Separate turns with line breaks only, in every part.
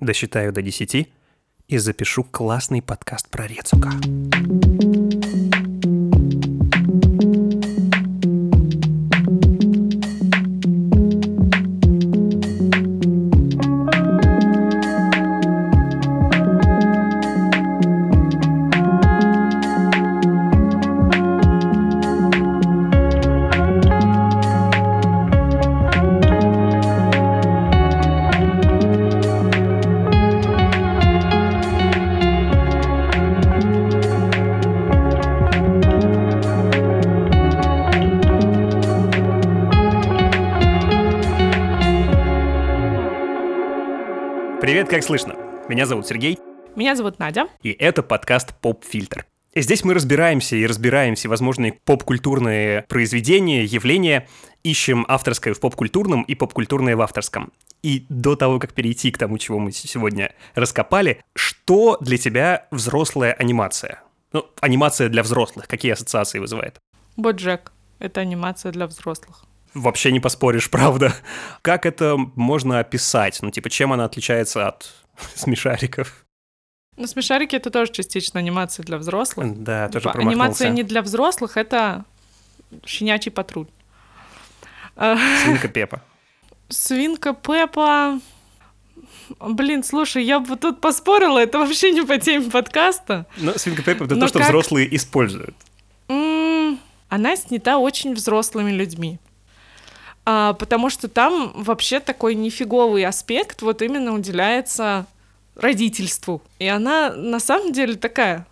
досчитаю до 10 и запишу классный подкаст про Рецука. Меня зовут Сергей.
Меня зовут Надя.
И это подкаст «Поп-фильтр». Здесь мы разбираемся и разбираем всевозможные поп-культурные произведения, явления, ищем авторское в поп-культурном и поп-культурное в авторском. И до того, как перейти к тому, чего мы сегодня раскопали, что для тебя взрослая анимация? Ну, анимация для взрослых, какие ассоциации вызывает?
Боджек — это анимация для взрослых.
Вообще не поспоришь, правда. Как это можно описать? Ну, типа, чем она отличается от смешариков?
Ну, смешарики — это тоже частично анимация для взрослых.
Да, тоже
Типа. Анимация не для взрослых — это щенячий патруль. А,
Свинка Пепа.
Свинка Пеппа... Блин, слушай, я бы тут поспорила, это вообще не по теме подкаста.
Ну, Свинка Пеппа — это
Но
то, что
как-
взрослые используют.
М, Она снята очень взрослыми людьми. А, потому что там вообще такой нифиговый аспект вот именно уделяется родительству. И она на самом деле такая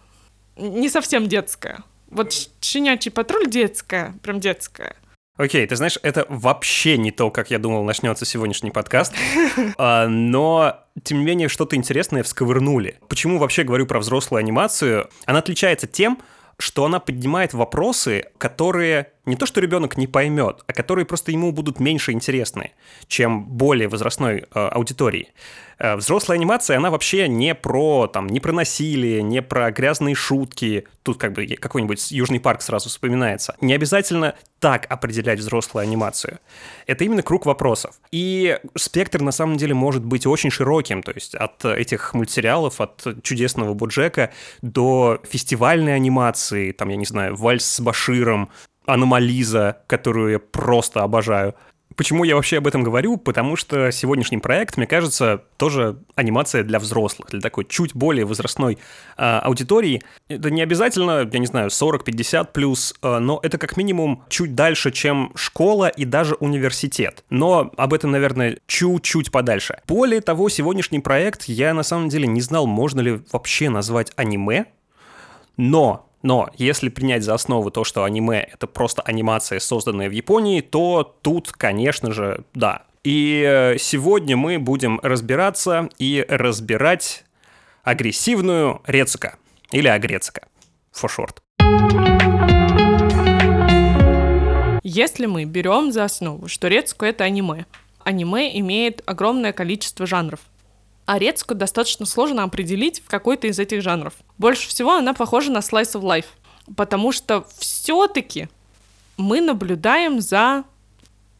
не совсем детская. Вот «Щ- щенячий патруль детская, прям детская.
Окей, ты знаешь, это вообще не то, как я думал, начнется сегодняшний подкаст. А, Но, тем не менее, что-то интересное всковырнули. Почему вообще говорю про взрослую анимацию? Она отличается тем, что она поднимает вопросы, которые не то что ребенок не поймет, а которые просто ему будут меньше интересны, чем более возрастной э, аудитории. Э, взрослая анимация, она вообще не про, там, не про насилие, не про грязные шутки. Тут как бы какой-нибудь Южный парк сразу вспоминается. Не обязательно так определять взрослую анимацию. Это именно круг вопросов. И спектр на самом деле может быть очень широким, то есть от этих мультсериалов, от чудесного Боджека до фестивальной анимации, там, я не знаю, Вальс с Баширом, Аномализа, которую я просто обожаю. Почему я вообще об этом говорю? Потому что сегодняшний проект, мне кажется, тоже анимация для взрослых, для такой чуть более возрастной а, аудитории. Это не обязательно, я не знаю, 40-50 плюс, а, но это как минимум чуть дальше, чем школа и даже университет. Но об этом, наверное, чуть-чуть подальше. Более того, сегодняшний проект я на самом деле не знал, можно ли вообще назвать аниме, но, но, если принять за основу то, что аниме — это просто анимация, созданная в Японии, то тут, конечно же, да. И э, сегодня мы будем разбираться и разбирать агрессивную рецика. Или агрецика, for short.
Если мы берем за основу, что Рецку это аниме, аниме имеет огромное количество жанров. А Рецку достаточно сложно определить в какой-то из этих жанров. Больше всего она похожа на Slice of Life, потому что все-таки мы наблюдаем за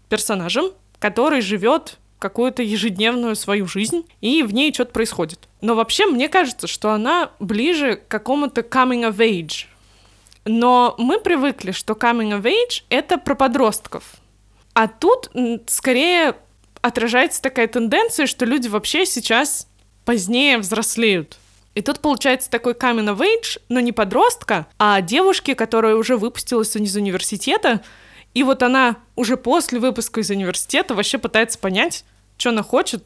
персонажем, который живет какую-то ежедневную свою жизнь, и в ней что-то происходит. Но вообще мне кажется, что она ближе к какому-то coming of age. Но мы привыкли, что coming of age — это про подростков. А тут скорее отражается такая тенденция, что люди вообще сейчас позднее взрослеют. И тут получается такой coming of age, но не подростка, а девушки, которая уже выпустилась из университета, и вот она уже после выпуска из университета вообще пытается понять, что она хочет.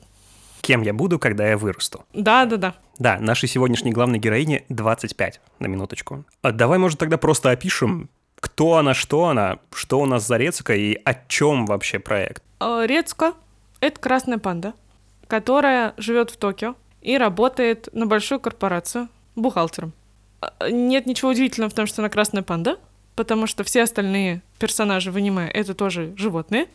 Кем я буду, когда я вырасту?
Да-да-да.
Да, нашей сегодняшней главной героине 25, на минуточку. А давай, может, тогда просто опишем, кто она, что она, что у нас за рецика и о чем вообще проект.
Э, Рецка — это красная панда, которая живет в Токио и работает на большую корпорацию бухгалтером. Э, Нет ничего удивительного в том, что она красная панда, потому что все остальные персонажи в аниме — это тоже животные.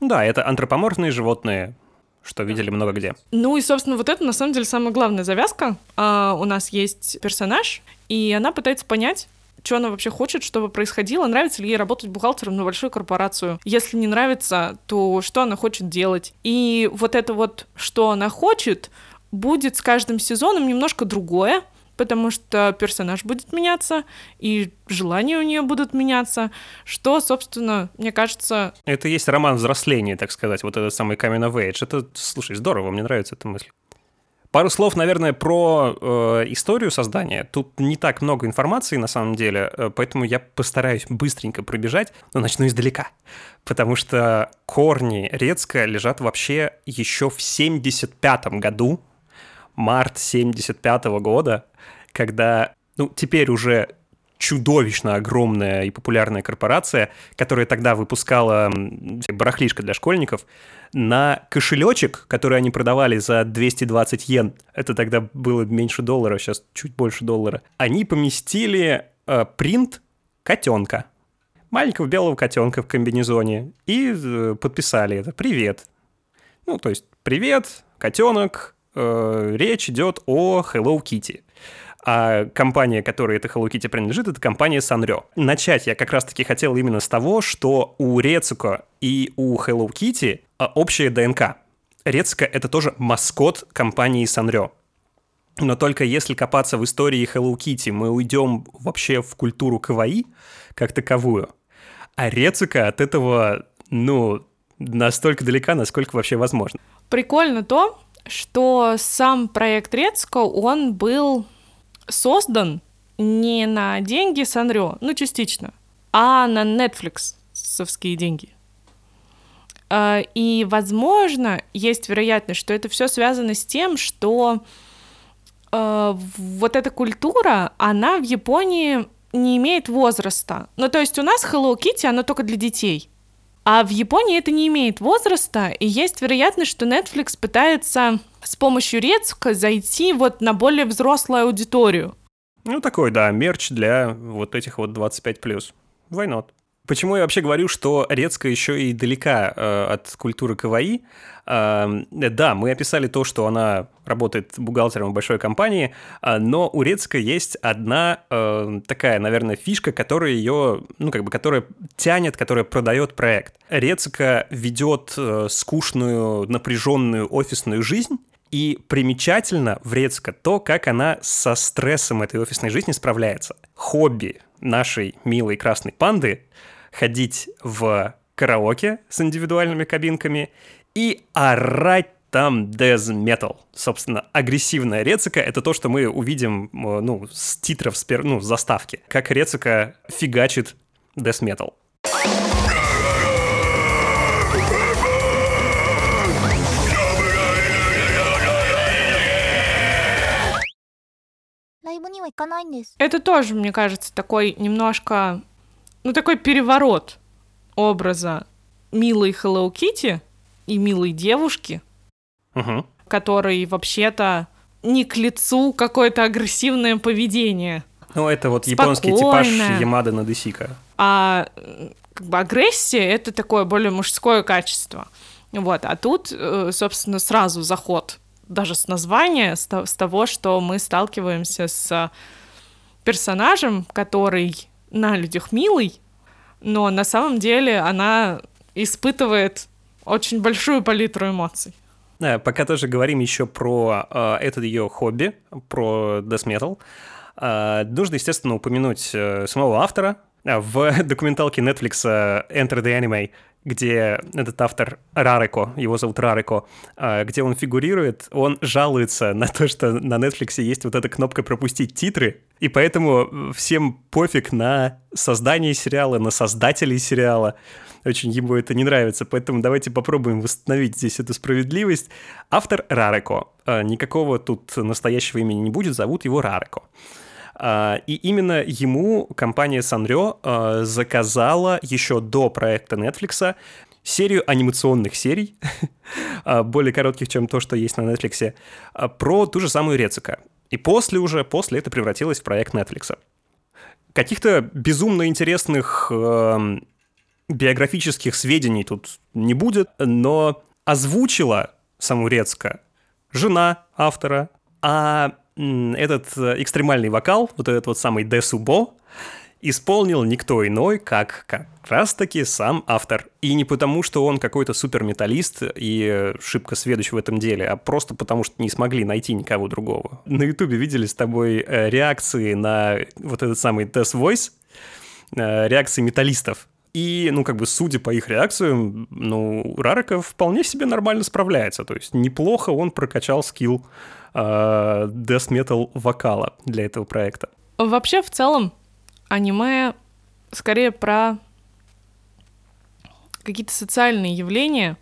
Да, это антропоморфные животные, что видели много где.
Ну и, собственно, вот это на самом деле самая главная завязка. А, у нас есть персонаж, и она пытается понять, что она вообще хочет, чтобы происходило, нравится ли ей работать бухгалтером на большую корпорацию. Если не нравится, то что она хочет делать. И вот это вот, что она хочет, будет с каждым сезоном немножко другое, потому что персонаж будет меняться, и желания у нее будут меняться, что, собственно, мне кажется...
Это есть роман взросления, так сказать, вот этот самый of Age. Это, слушай, здорово, мне нравится эта мысль. Пару слов, наверное, про э, историю создания. Тут не так много информации на самом деле, э, поэтому я постараюсь быстренько пробежать, но начну издалека. Потому что корни Рецка лежат вообще еще в 75 году, март 75 года, когда, ну, теперь уже чудовищно огромная и популярная корпорация, которая тогда выпускала барахлишко для школьников, на кошелечек, который они продавали за 220 йен, это тогда было меньше доллара, сейчас чуть больше доллара, они поместили э, принт котенка. Маленького белого котенка в комбинезоне. И э, подписали это. Привет. Ну, то есть, привет, котенок. Э, речь идет о Hello Kitty. А компания, которой эта Hello Kitty принадлежит, это компания Sanrio. Начать я как раз-таки хотел именно с того, что у Рецуко и у Hello Kitty а, общая ДНК. Рецуко — это тоже маскот компании Sanrio. Но только если копаться в истории Hello Kitty, мы уйдем вообще в культуру каваи как таковую. А Рецука от этого, ну, настолько далека, насколько вообще возможно.
Прикольно то, что сам проект Рецко, он был создан не на деньги Санрё, ну, частично, а на Netflix совские деньги. А, и, возможно, есть вероятность, что это все связано с тем, что э, вот эта культура, она в Японии не имеет возраста. Ну, то есть у нас Hello Kitty, она только для детей. А в Японии это не имеет возраста, и есть вероятность, что Netflix пытается с помощью Рецка зайти вот на более взрослую аудиторию.
Ну, такой, да, мерч для вот этих вот 25+. Why not? Почему я вообще говорю, что Рецка еще и далека э, от культуры КВИ? Э, да, мы описали то, что она работает бухгалтером в большой компании, э, но у Рецка есть одна э, такая, наверное, фишка, которая ее, ну, как бы, которая тянет, которая продает проект. Рецка ведет э, скучную, напряженную офисную жизнь, и примечательно в Рецка то, как она со стрессом этой офисной жизни справляется. Хобби нашей милой красной панды ходить в караоке с индивидуальными кабинками и орать там death metal. Собственно, агрессивная Рецика — это то, что мы увидим, э, ну, с титров, с пер... ну, с заставки. Как Рецика фигачит death metal.
は行かないんです。Это тоже, мне кажется, такой немножко, ну такой переворот образа милой Hello Kitty и милой девушки,
угу.
которой вообще-то не к лицу какое-то агрессивное поведение.
Ну, это вот японский типаж Ямада Надесика.
А как бы агрессия — это такое более мужское качество. Вот, а тут, э, собственно, сразу заход даже с названия, с, с того, что мы сталкиваемся с персонажем, который на людях милый, но на самом деле она испытывает очень большую палитру эмоций.
Да, пока тоже говорим еще про э, это ее хобби, про death metal, э, нужно, естественно, упомянуть э, самого автора. В документалке Netflix Enter the Anime где этот автор Рарико, его зовут Рарико, а, где он фигурирует, он жалуется на то, что на Netflix есть вот эта кнопка «пропустить титры», и поэтому всем пофиг на создание сериала, на создателей сериала. Очень ему это не нравится, поэтому давайте попробуем восстановить здесь эту справедливость. Автор Рарико. А, никакого тут настоящего имени не будет, зовут его Рарико. А, и именно ему компания Sanrio а, заказала еще до проекта Netflix серию анимационных серий, а, более коротких, чем то, что есть на Netflix, про ту же самую Рецика. И после уже, после это превратилось в проект Netflix. Каких-то безумно интересных э, биографических сведений тут не будет, но озвучила саму Рецка жена автора, а этот э, экстремальный вокал, вот этот вот самый Десубо, исполнил никто иной, как как раз-таки сам автор. И не потому, что он какой-то суперметаллист и шибко сведущ в этом деле, а просто потому, что не смогли найти никого другого. На Ютубе видели с тобой э, реакции на вот этот самый Test Voice, э, реакции металлистов. И, ну, как бы, судя по их реакциям, ну, Рараков вполне себе нормально справляется. То есть неплохо он прокачал скилл э, death metal вокала для этого проекта.
Вообще, в целом, аниме скорее про какие-то социальные явления,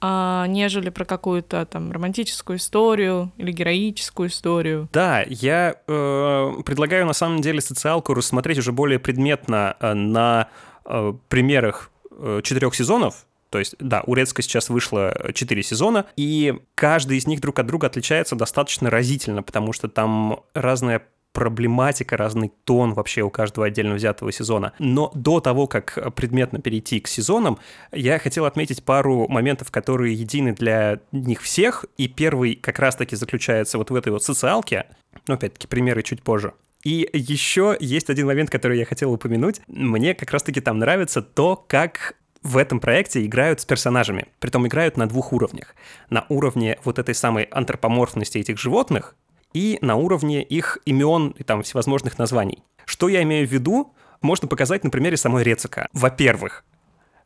а, нежели про какую-то там романтическую историю или героическую историю.
Да, я э, предлагаю на самом деле социалку рассмотреть уже более предметно э, на э, примерах э, четырех сезонов, то есть, да, у Рецка сейчас вышло 4 сезона, и каждый из них друг от друга отличается достаточно разительно, потому что там разная проблематика, разный тон вообще у каждого отдельно взятого сезона. Но до того, как предметно перейти к сезонам, я хотел отметить пару моментов, которые едины для них всех, и первый как раз-таки заключается вот в этой вот социалке, но опять-таки примеры чуть позже. И еще есть один момент, который я хотел упомянуть. Мне как раз-таки там нравится то, как в этом проекте играют с персонажами. Притом играют на двух уровнях. На уровне вот этой самой антропоморфности этих животных, и на уровне их имен и там всевозможных названий. Что я имею в виду, можно показать на примере самой Рецика. Во-первых,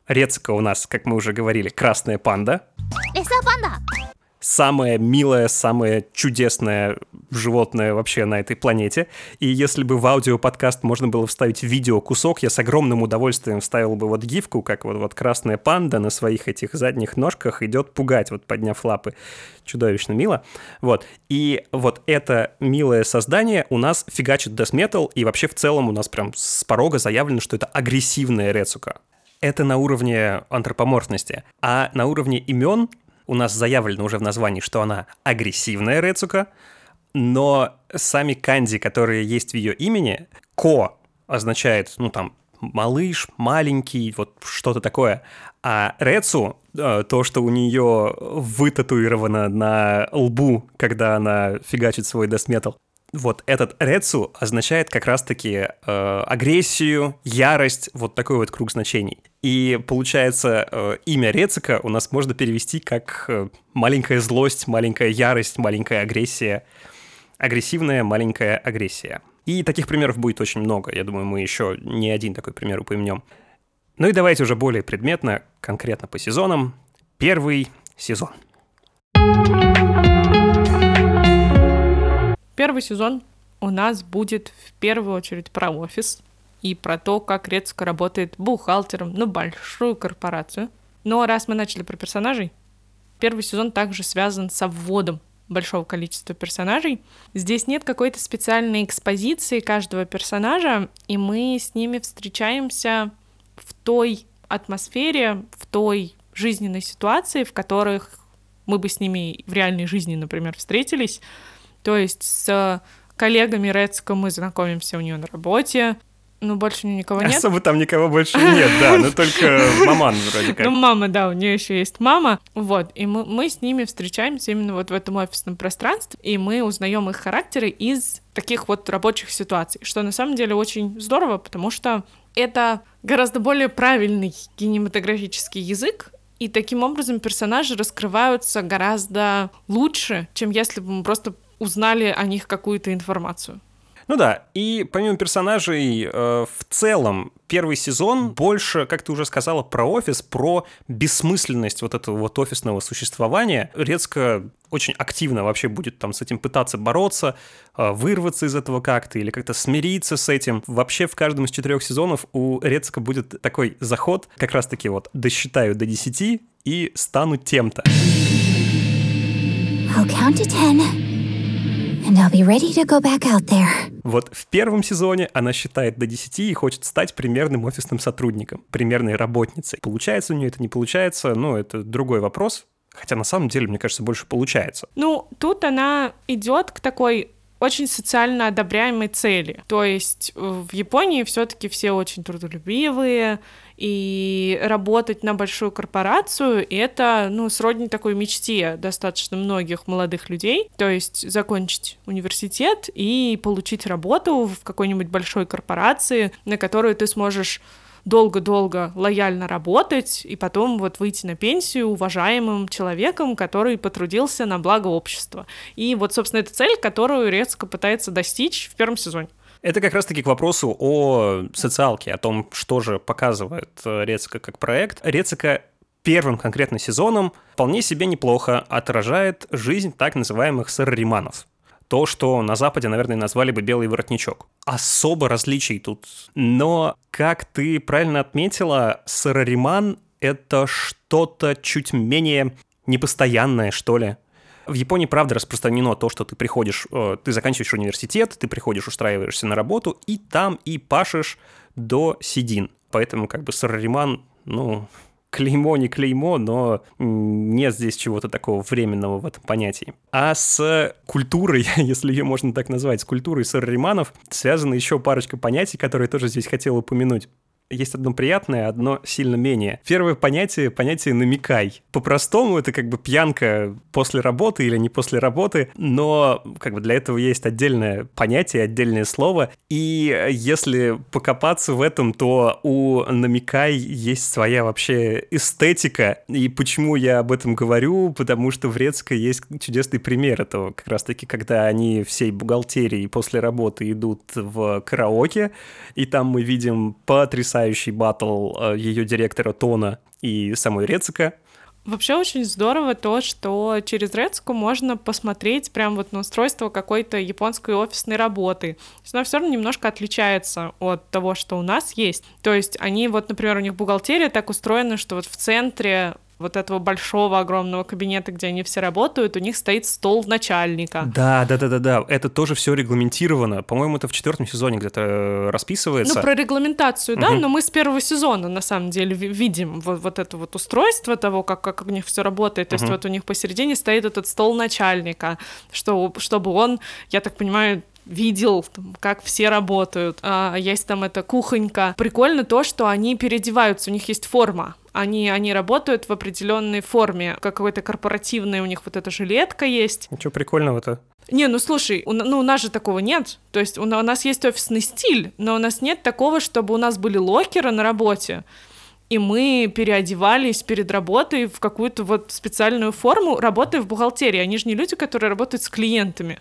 Рецика у нас, как мы уже говорили, красная панда. панда самое милое, самое чудесное животное вообще на этой планете. И если бы в аудиоподкаст можно было вставить видео кусок, я с огромным удовольствием вставил бы вот гифку, как вот, вот красная панда на своих этих задних ножках идет пугать, вот подняв лапы. Чудовищно мило. Вот. И вот это милое создание у нас фигачит Death Metal, и вообще в целом у нас прям с порога заявлено, что это агрессивная Рецука это на уровне антропоморфности. А на уровне имен у нас заявлено уже в названии, что она агрессивная Рецука, но сами канди, которые есть в ее имени, Ко означает, ну там, малыш, маленький, вот что-то такое. А Рецу, э, то, что у нее вытатуировано на лбу, когда она фигачит свой десметал, вот этот рецу означает как раз-таки э, агрессию, ярость, вот такой вот круг значений. И получается, э, имя Рецика у нас можно перевести как э, маленькая злость, маленькая ярость, маленькая агрессия, агрессивная маленькая агрессия. И таких примеров будет очень много. Я думаю, мы еще не один такой пример упомянем. Ну и давайте уже более предметно, конкретно по сезонам. Первый сезон.
Первый сезон у нас будет в первую очередь про офис и про то, как Рецко работает бухгалтером на большую корпорацию. Но раз мы начали про персонажей, первый сезон также связан с обводом большого количества персонажей. Здесь нет какой-то специальной экспозиции каждого персонажа, и мы с ними встречаемся в той атмосфере, в той жизненной ситуации, в которых мы бы с ними в реальной жизни, например, встретились, то есть с коллегами Рецка мы знакомимся у нее на работе, ну, больше никого нет.
Особо там никого больше нет, да, но только маман вроде как.
Ну, мама, да, у нее еще есть мама. Вот, и мы, мы с ними встречаемся именно вот в этом офисном пространстве, и мы узнаем их характеры из таких вот рабочих ситуаций, что на самом деле очень здорово, потому что это гораздо более правильный кинематографический язык, и таким образом персонажи раскрываются гораздо лучше, чем если бы мы просто узнали о них какую-то информацию.
Ну да, и помимо персонажей, э, в целом первый сезон больше, как ты уже сказала, про офис, про бессмысленность вот этого вот офисного существования. Резко очень активно вообще будет там с этим пытаться бороться, э, вырваться из этого как-то или как-то смириться с этим. Вообще в каждом из четырех сезонов у Рецка будет такой заход, как раз-таки вот досчитаю до 10 и стану тем-то. I'll count to ten Вот в первом сезоне она считает до 10 и хочет стать примерным офисным сотрудником, примерной работницей. Получается у нее это, не получается, ну, это другой вопрос. Хотя на самом деле, мне кажется, больше получается.
Ну, тут она идет к такой очень социально одобряемой цели. То есть э, в Японии все-таки все очень трудолюбивые, И работать на большую корпорацию — это, ну, сродни такой мечте достаточно многих молодых людей. То есть закончить университет и получить работу в какой-нибудь большой корпорации, на которую ты сможешь долго-долго лояльно работать и потом вот выйти на пенсию уважаемым человеком, который потрудился на благо общества. И вот, собственно, это цель, которую Рецко пытается достичь в первом сезоне.
Это как раз-таки к вопросу о социалке, о том, что же показывает э, Рецика как проект. Рецика первым конкретно сезоном вполне себе неплохо отражает жизнь так называемых сарариманов. То, что на Западе, наверное, назвали бы белый воротничок. Особо различий тут. Но, как ты правильно отметила, сарариман — это что-то чуть менее непостоянное, что ли. В Японии, правда, распространено то, что ты приходишь, э, ты заканчиваешь университет, ты приходишь, устраиваешься на работу, и там и пашешь до седин. Поэтому как бы сарариман, ну, клеймо не клеймо, но нет здесь чего-то такого временного в этом понятии. А с культурой, если ее можно так назвать, с культурой сарариманов связана еще парочка понятий, которые тоже здесь хотел упомянуть есть одно приятное, одно сильно менее. Первое понятие — понятие «намекай». По-простому это как бы пьянка после работы или не после работы, но как бы для этого есть отдельное понятие, отдельное слово, и если покопаться в этом, то у «намекай» есть своя вообще эстетика, и почему я об этом говорю? Потому что в Рецко есть чудесный пример этого, как раз-таки, когда они всей бухгалтерии после работы идут в караоке, и там мы видим потрясающий потрясающий батл э, ее директора Тона и самой Рецика.
Вообще очень здорово то, что через Рецку можно посмотреть прям вот на устройство какой-то японской офисной работы. То есть она все равно немножко отличается от того, что у нас есть. То есть они вот, например, у них бухгалтерия так устроена, что вот в центре вот этого большого огромного кабинета, где они все работают, у них стоит стол начальника.
Да, да, да, да, да. Это тоже все регламентировано. По-моему, это в четвертом сезоне где-то э, расписывается.
Ну, про регламентацию, да, угу. но мы с первого сезона на самом деле видим вот, вот это вот устройство того, как, как у них все работает. То угу. есть вот у них посередине стоит этот стол начальника, что, чтобы он, я так понимаю, видел, там, как все работают. А, есть там эта кухонька. Прикольно то, что они переодеваются, у них есть форма. Они, они работают в определенной форме, какой-то корпоративной у них вот эта жилетка есть.
Ничего прикольного-то.
Не, ну слушай, у, ну у нас же такого нет. То есть у, у нас есть офисный стиль, но у нас нет такого, чтобы у нас были локеры на работе и мы переодевались перед работой в какую-то вот специальную форму, работая в бухгалтерии. Они же не люди, которые работают с клиентами.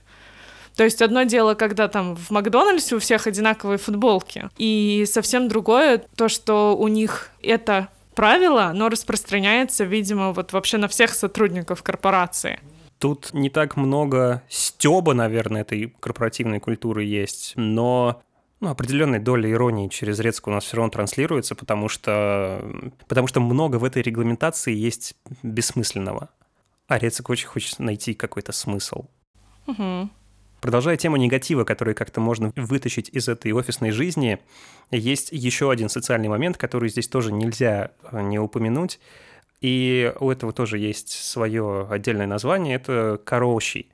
То есть одно дело, когда там в Макдональдсе у всех одинаковые футболки, и совсем другое то, что у них это правило, но распространяется, видимо, вот вообще на всех сотрудников корпорации.
Тут не так много стеба, наверное, этой корпоративной культуры есть, но ну, определенная доля иронии через Рецку у нас все равно транслируется, потому что, потому что много в этой регламентации есть бессмысленного. А Рецик очень хочет найти какой-то смысл.
Угу.
Продолжая тему негатива, который как-то можно вытащить из этой офисной жизни, есть еще один социальный момент, который здесь тоже нельзя э, не упомянуть. И у этого тоже есть свое отдельное название. Это короши.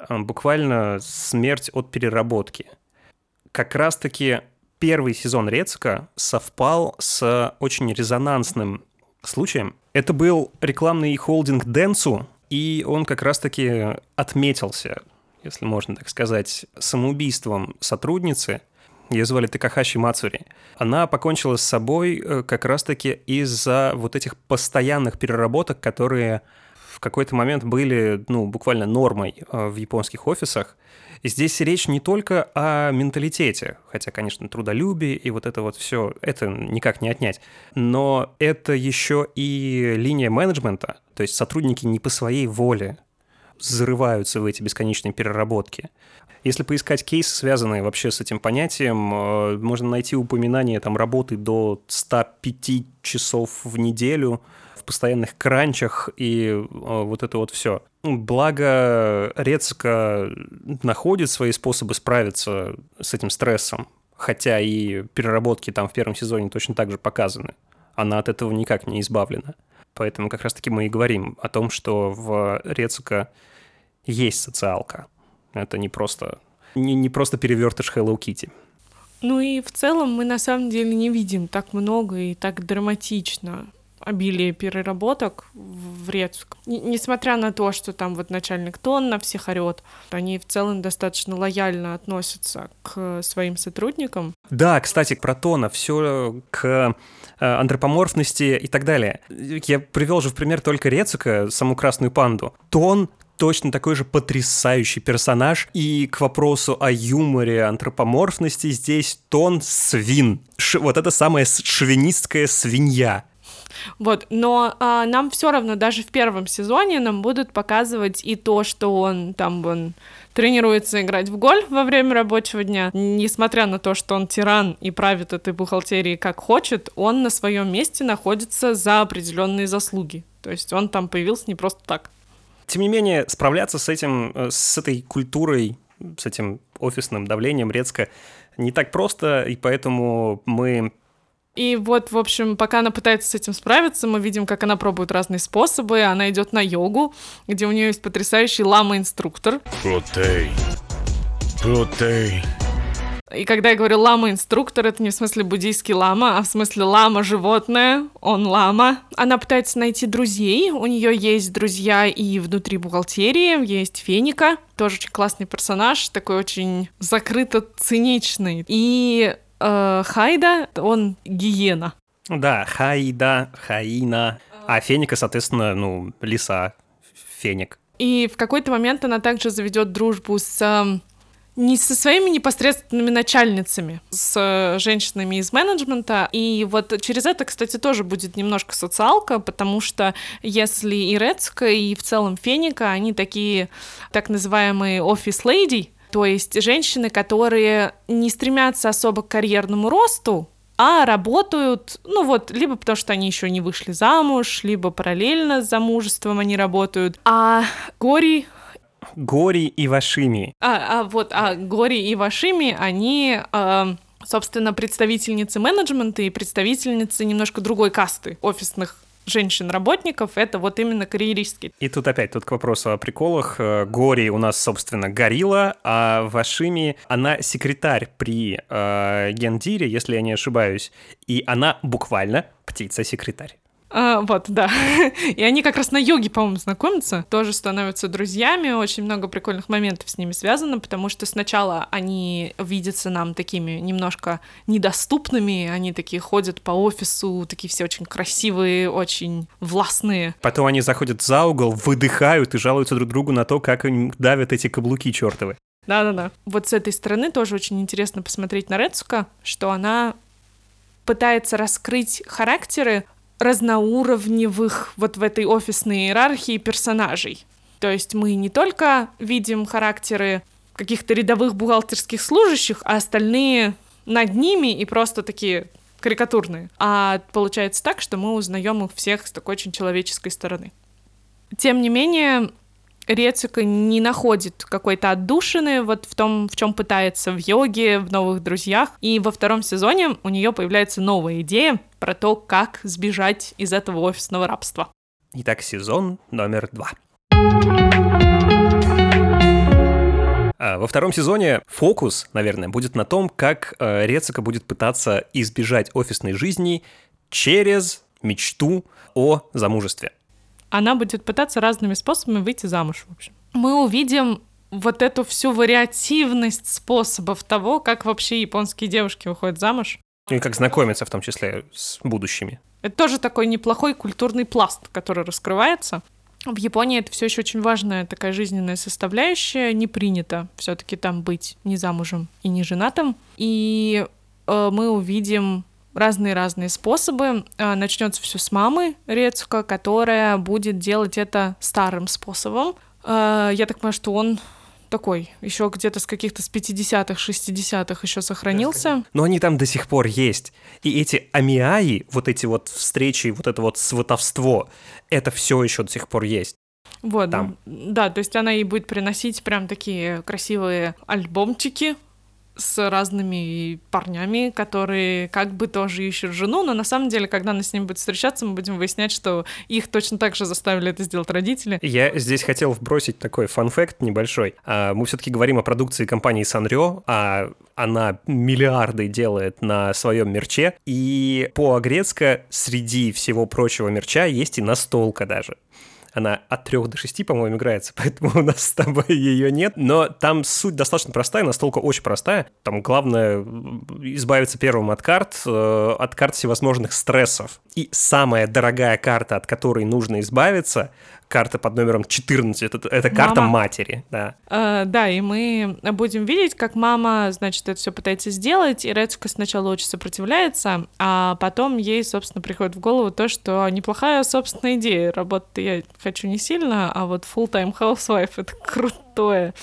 Э, буквально смерть от переработки. Как раз-таки первый сезон Рецка совпал с очень резонансным случаем. Это был рекламный холдинг Денсу, и он как раз-таки отметился если можно так сказать, самоубийством сотрудницы, ее звали Такахаши Мацури, она покончила с собой э, как раз-таки из-за вот этих постоянных переработок, которые в какой-то момент были, ну, буквально нормой э, в японских офисах. И здесь речь не только о менталитете, хотя, конечно, трудолюбие и вот это вот все, это никак не отнять, но это еще и линия менеджмента, то есть сотрудники не по своей воле зарываются в эти бесконечные переработки. Если поискать кейсы, связанные вообще с этим понятием, э, можно найти упоминание там работы до 105 часов в неделю, в постоянных кранчах и э, вот это вот все. Благо, Рецка находит свои способы справиться с этим стрессом, хотя и переработки там в первом сезоне точно так же показаны. Она от этого никак не избавлена. Поэтому как раз-таки мы и говорим о том, что в Рецука есть социалка. Это не просто, не, не просто перевертыш Hello Kitty.
Ну и в целом мы на самом деле не видим так много и так драматично обилие переработок в Рецк. Несмотря на то, что там вот начальник Тон на всех орет, они в целом достаточно лояльно относятся к своим сотрудникам.
Да, кстати, про Тона, все к антропоморфности и так далее. Я привел же в пример только Рецика, саму красную панду. Тон точно такой же потрясающий персонаж. И к вопросу о юморе, антропоморфности здесь тон свин. Ш, вот это самая шовинистская свинья.
Вот, но а, нам все равно даже в первом сезоне нам будут показывать и то, что он там он тренируется играть в гольф во время рабочего дня, несмотря на то, что он тиран и правит этой бухгалтерией как хочет, он на своем месте находится за определенные заслуги. То есть он там появился не просто так.
Тем не менее, справляться с этим, э, с этой культурой, с этим офисным давлением резко не так просто, и поэтому мы
и вот, в общем, пока она пытается с этим справиться, мы видим, как она пробует разные способы. Она идет на йогу, где у нее есть потрясающий лама-инструктор. Протей. Протей. И когда я говорю лама-инструктор, это не в смысле буддийский лама, а в смысле лама-животное, он лама. Она пытается найти друзей, у нее есть друзья и внутри бухгалтерии, есть Феника, тоже очень классный персонаж, такой очень закрыто-циничный. И э, Хайда, он гиена.
Да, Хайда, Хаина, а Феника, соответственно, ну, лиса, Феник.
И в какой-то момент она также заведет дружбу с э, не со своими непосредственными начальницами, с э, женщинами из менеджмента. И вот через это, кстати, тоже будет немножко социалка, потому что если и Рецка, и в целом Феника, они такие так называемые офис-леди, то есть женщины, которые не стремятся особо к карьерному росту, а работают, ну вот, либо потому что они еще не вышли замуж, либо параллельно с замужеством они работают. А Гори
Гори и Вашими.
А, а вот, а Гори и Вашими, они, э, собственно, представительницы менеджмента и представительницы немножко другой касты офисных женщин-работников, это вот именно карьеристский.
И тут опять, тут к вопросу о приколах. Э, Гори у нас, собственно, горилла, а Вашими, она секретарь при э, Гендире, если я не ошибаюсь, и она буквально птица-секретарь.
А, вот, да. И они как раз на йоге, по-моему, знакомятся, тоже становятся друзьями, очень много прикольных моментов с ними связано, потому что сначала они видятся нам такими немножко недоступными, они такие ходят по офису, такие все очень красивые, очень властные.
Потом они заходят за угол, выдыхают и жалуются друг другу на то, как им давят эти каблуки чертовы.
Да-да-да. Вот с этой стороны тоже очень интересно посмотреть на Рецука, что она пытается раскрыть характеры разноуровневых вот в этой офисной иерархии персонажей. То есть мы не только видим характеры каких-то рядовых бухгалтерских служащих, а остальные над ними и просто такие карикатурные. А получается так, что мы узнаем их всех с такой очень человеческой стороны. Тем не менее, Рецика не находит какой-то отдушины вот в том, в чем пытается в йоге, в новых друзьях. И во втором сезоне у нее появляется новая идея про то, как сбежать из этого офисного рабства.
Итак, сезон номер два. А, во втором сезоне фокус, наверное, будет на том, как э, Рецика будет пытаться избежать офисной жизни через мечту о замужестве
она будет пытаться разными способами выйти замуж, в общем. Мы увидим вот эту всю вариативность способов того, как вообще японские девушки выходят замуж.
И как знакомиться, в том числе, с будущими.
Это тоже такой неплохой культурный пласт, который раскрывается. В Японии это все еще очень важная такая жизненная составляющая. Не принято все-таки там быть не замужем и не женатым. И э, мы увидим разные-разные способы. А, начнется все с мамы Рецука, которая будет делать это старым способом. А, я так понимаю, что он такой, еще где-то с каких-то с 50-х, 60-х еще сохранился.
Но они там до сих пор есть. И эти амиаи, вот эти вот встречи, вот это вот сватовство, это все еще до сих пор есть.
Вот, там. да, то есть она ей будет приносить прям такие красивые альбомчики с разными парнями, которые как бы тоже ищут жену, но на самом деле, когда она с ним будет встречаться, мы будем выяснять, что их точно так же заставили это сделать родители.
Я здесь хотел вбросить такой фан-факт небольшой. А, мы все-таки говорим о продукции компании Sanrio, а она миллиарды делает на своем мерче, и по Агрецко среди всего прочего мерча есть и настолка даже. Она от 3 до 6, по-моему, играется, поэтому у нас с тобой ее нет. Но там суть достаточно простая, настолько очень простая. Там главное избавиться первым от карт, э, от карт всевозможных стрессов. И самая дорогая карта, от которой нужно избавиться, карта под номером 14. Это, это карта мама. матери, да.
Uh, да, и мы будем видеть, как мама, значит, это все пытается сделать, и Рецука сначала очень сопротивляется, а потом ей, собственно, приходит в голову то, что неплохая, собственно, идея. Работать я хочу не сильно, а вот full-time housewife — это крутое.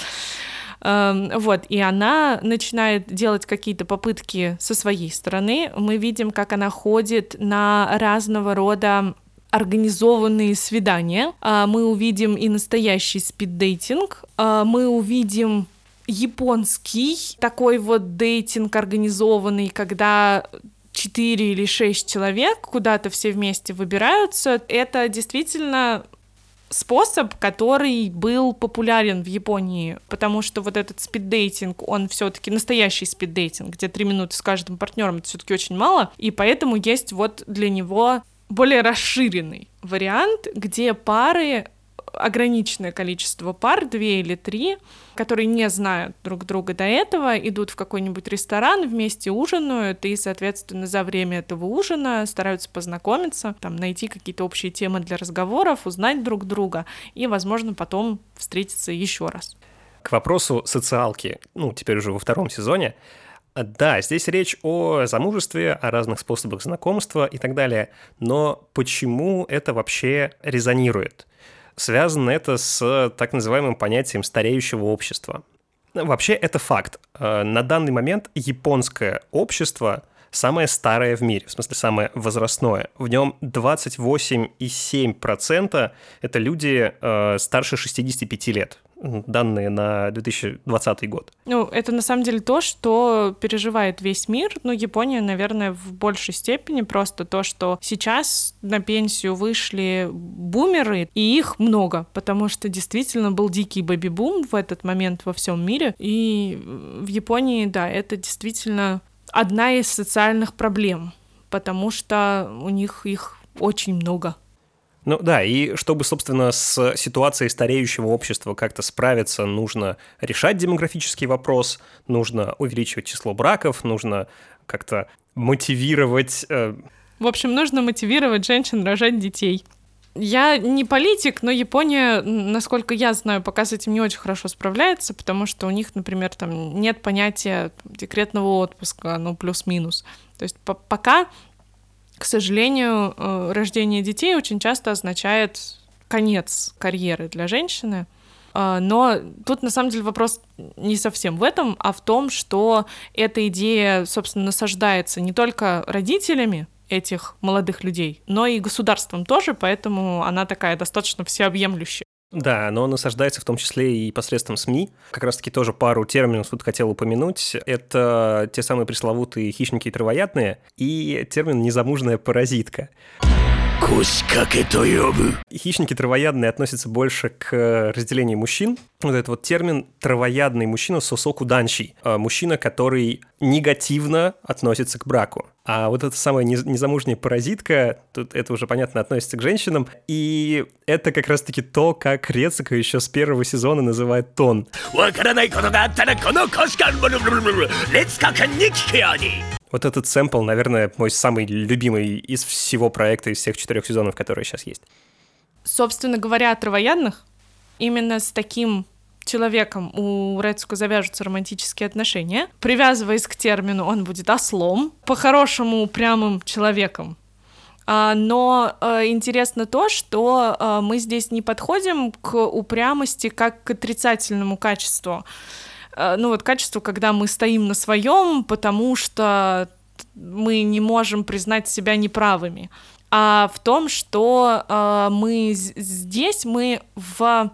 Um, вот, и она начинает делать какие-то попытки со своей стороны. Мы видим, как она ходит на разного рода организованные свидания. А, мы увидим и настоящий спиддейтинг. А, мы увидим японский такой вот дейтинг организованный, когда четыре или шесть человек куда-то все вместе выбираются. Это действительно способ, который был популярен в Японии, потому что вот этот спиддейтинг, он все-таки настоящий спиддейтинг, где три минуты с каждым партнером, это все-таки очень мало, и поэтому есть вот для него более расширенный вариант, где пары ограниченное количество пар, две или три, которые не знают друг друга до этого, идут в какой-нибудь ресторан, вместе ужинают, и, соответственно, за время этого ужина стараются познакомиться, там, найти какие-то общие темы для разговоров, узнать друг друга, и, возможно, потом встретиться еще раз.
К вопросу социалки, ну, теперь уже во втором сезоне, да, здесь речь о замужестве, о разных способах знакомства и так далее. Но почему это вообще резонирует? Связано это с так называемым понятием стареющего общества. Вообще это факт. Э, на данный момент японское общество самое старое в мире, в смысле самое возрастное. В нем 28,7% это люди э, старше 65 лет данные на 2020 год.
Ну, это на самом деле то, что переживает весь мир. Ну, Япония, наверное, в большей степени просто то, что сейчас на пенсию вышли бумеры, и их много, потому что действительно был дикий бэби-бум в этот момент во всем мире. И в Японии, да, это действительно одна из социальных проблем, потому что у них их очень много.
Ну да, и чтобы, собственно, с ситуацией стареющего общества как-то справиться, нужно решать демографический вопрос, нужно увеличивать число браков, нужно как-то мотивировать... Э...
В общем, нужно мотивировать женщин рожать детей. Я не политик, но Япония, насколько я знаю, пока с этим не очень хорошо справляется, потому что у них, например, там нет понятия декретного отпуска, ну, плюс-минус. То есть по пока к сожалению, э, рождение детей очень часто означает конец карьеры для женщины. Э, но тут на самом деле вопрос не совсем в этом, а в том, что эта идея, собственно, насаждается не только родителями этих молодых людей, но и государством тоже, поэтому она такая достаточно всеобъемлющая.
Да, но он насаждается в том числе и посредством СМИ. Как раз-таки тоже пару терминов тут хотел упомянуть. Это те самые пресловутые хищники и травоядные и термин «незамужная паразитка». Хищники травоядные относятся больше к разделению мужчин. Вот этот вот термин «травоядный мужчина» сосоку данщий. А мужчина, который негативно относится к браку. А вот эта самая незамужняя паразитка, тут это уже понятно относится к женщинам, и это как раз-таки то, как Рецика еще с первого сезона называет тон. Вот этот сэмпл, наверное, мой самый любимый из всего проекта, из всех четырех сезонов, которые сейчас есть.
Собственно говоря, о травоядных, именно с таким человеком у Рецука завяжутся романтические отношения. Привязываясь к термину, он будет ослом, по-хорошему упрямым человеком. А, но э, интересно то, что э, мы здесь не подходим к упрямости как к отрицательному качеству. Э, ну вот качество, когда мы стоим на своем, потому что мы не можем признать себя неправыми, а в том, что мы здесь мы в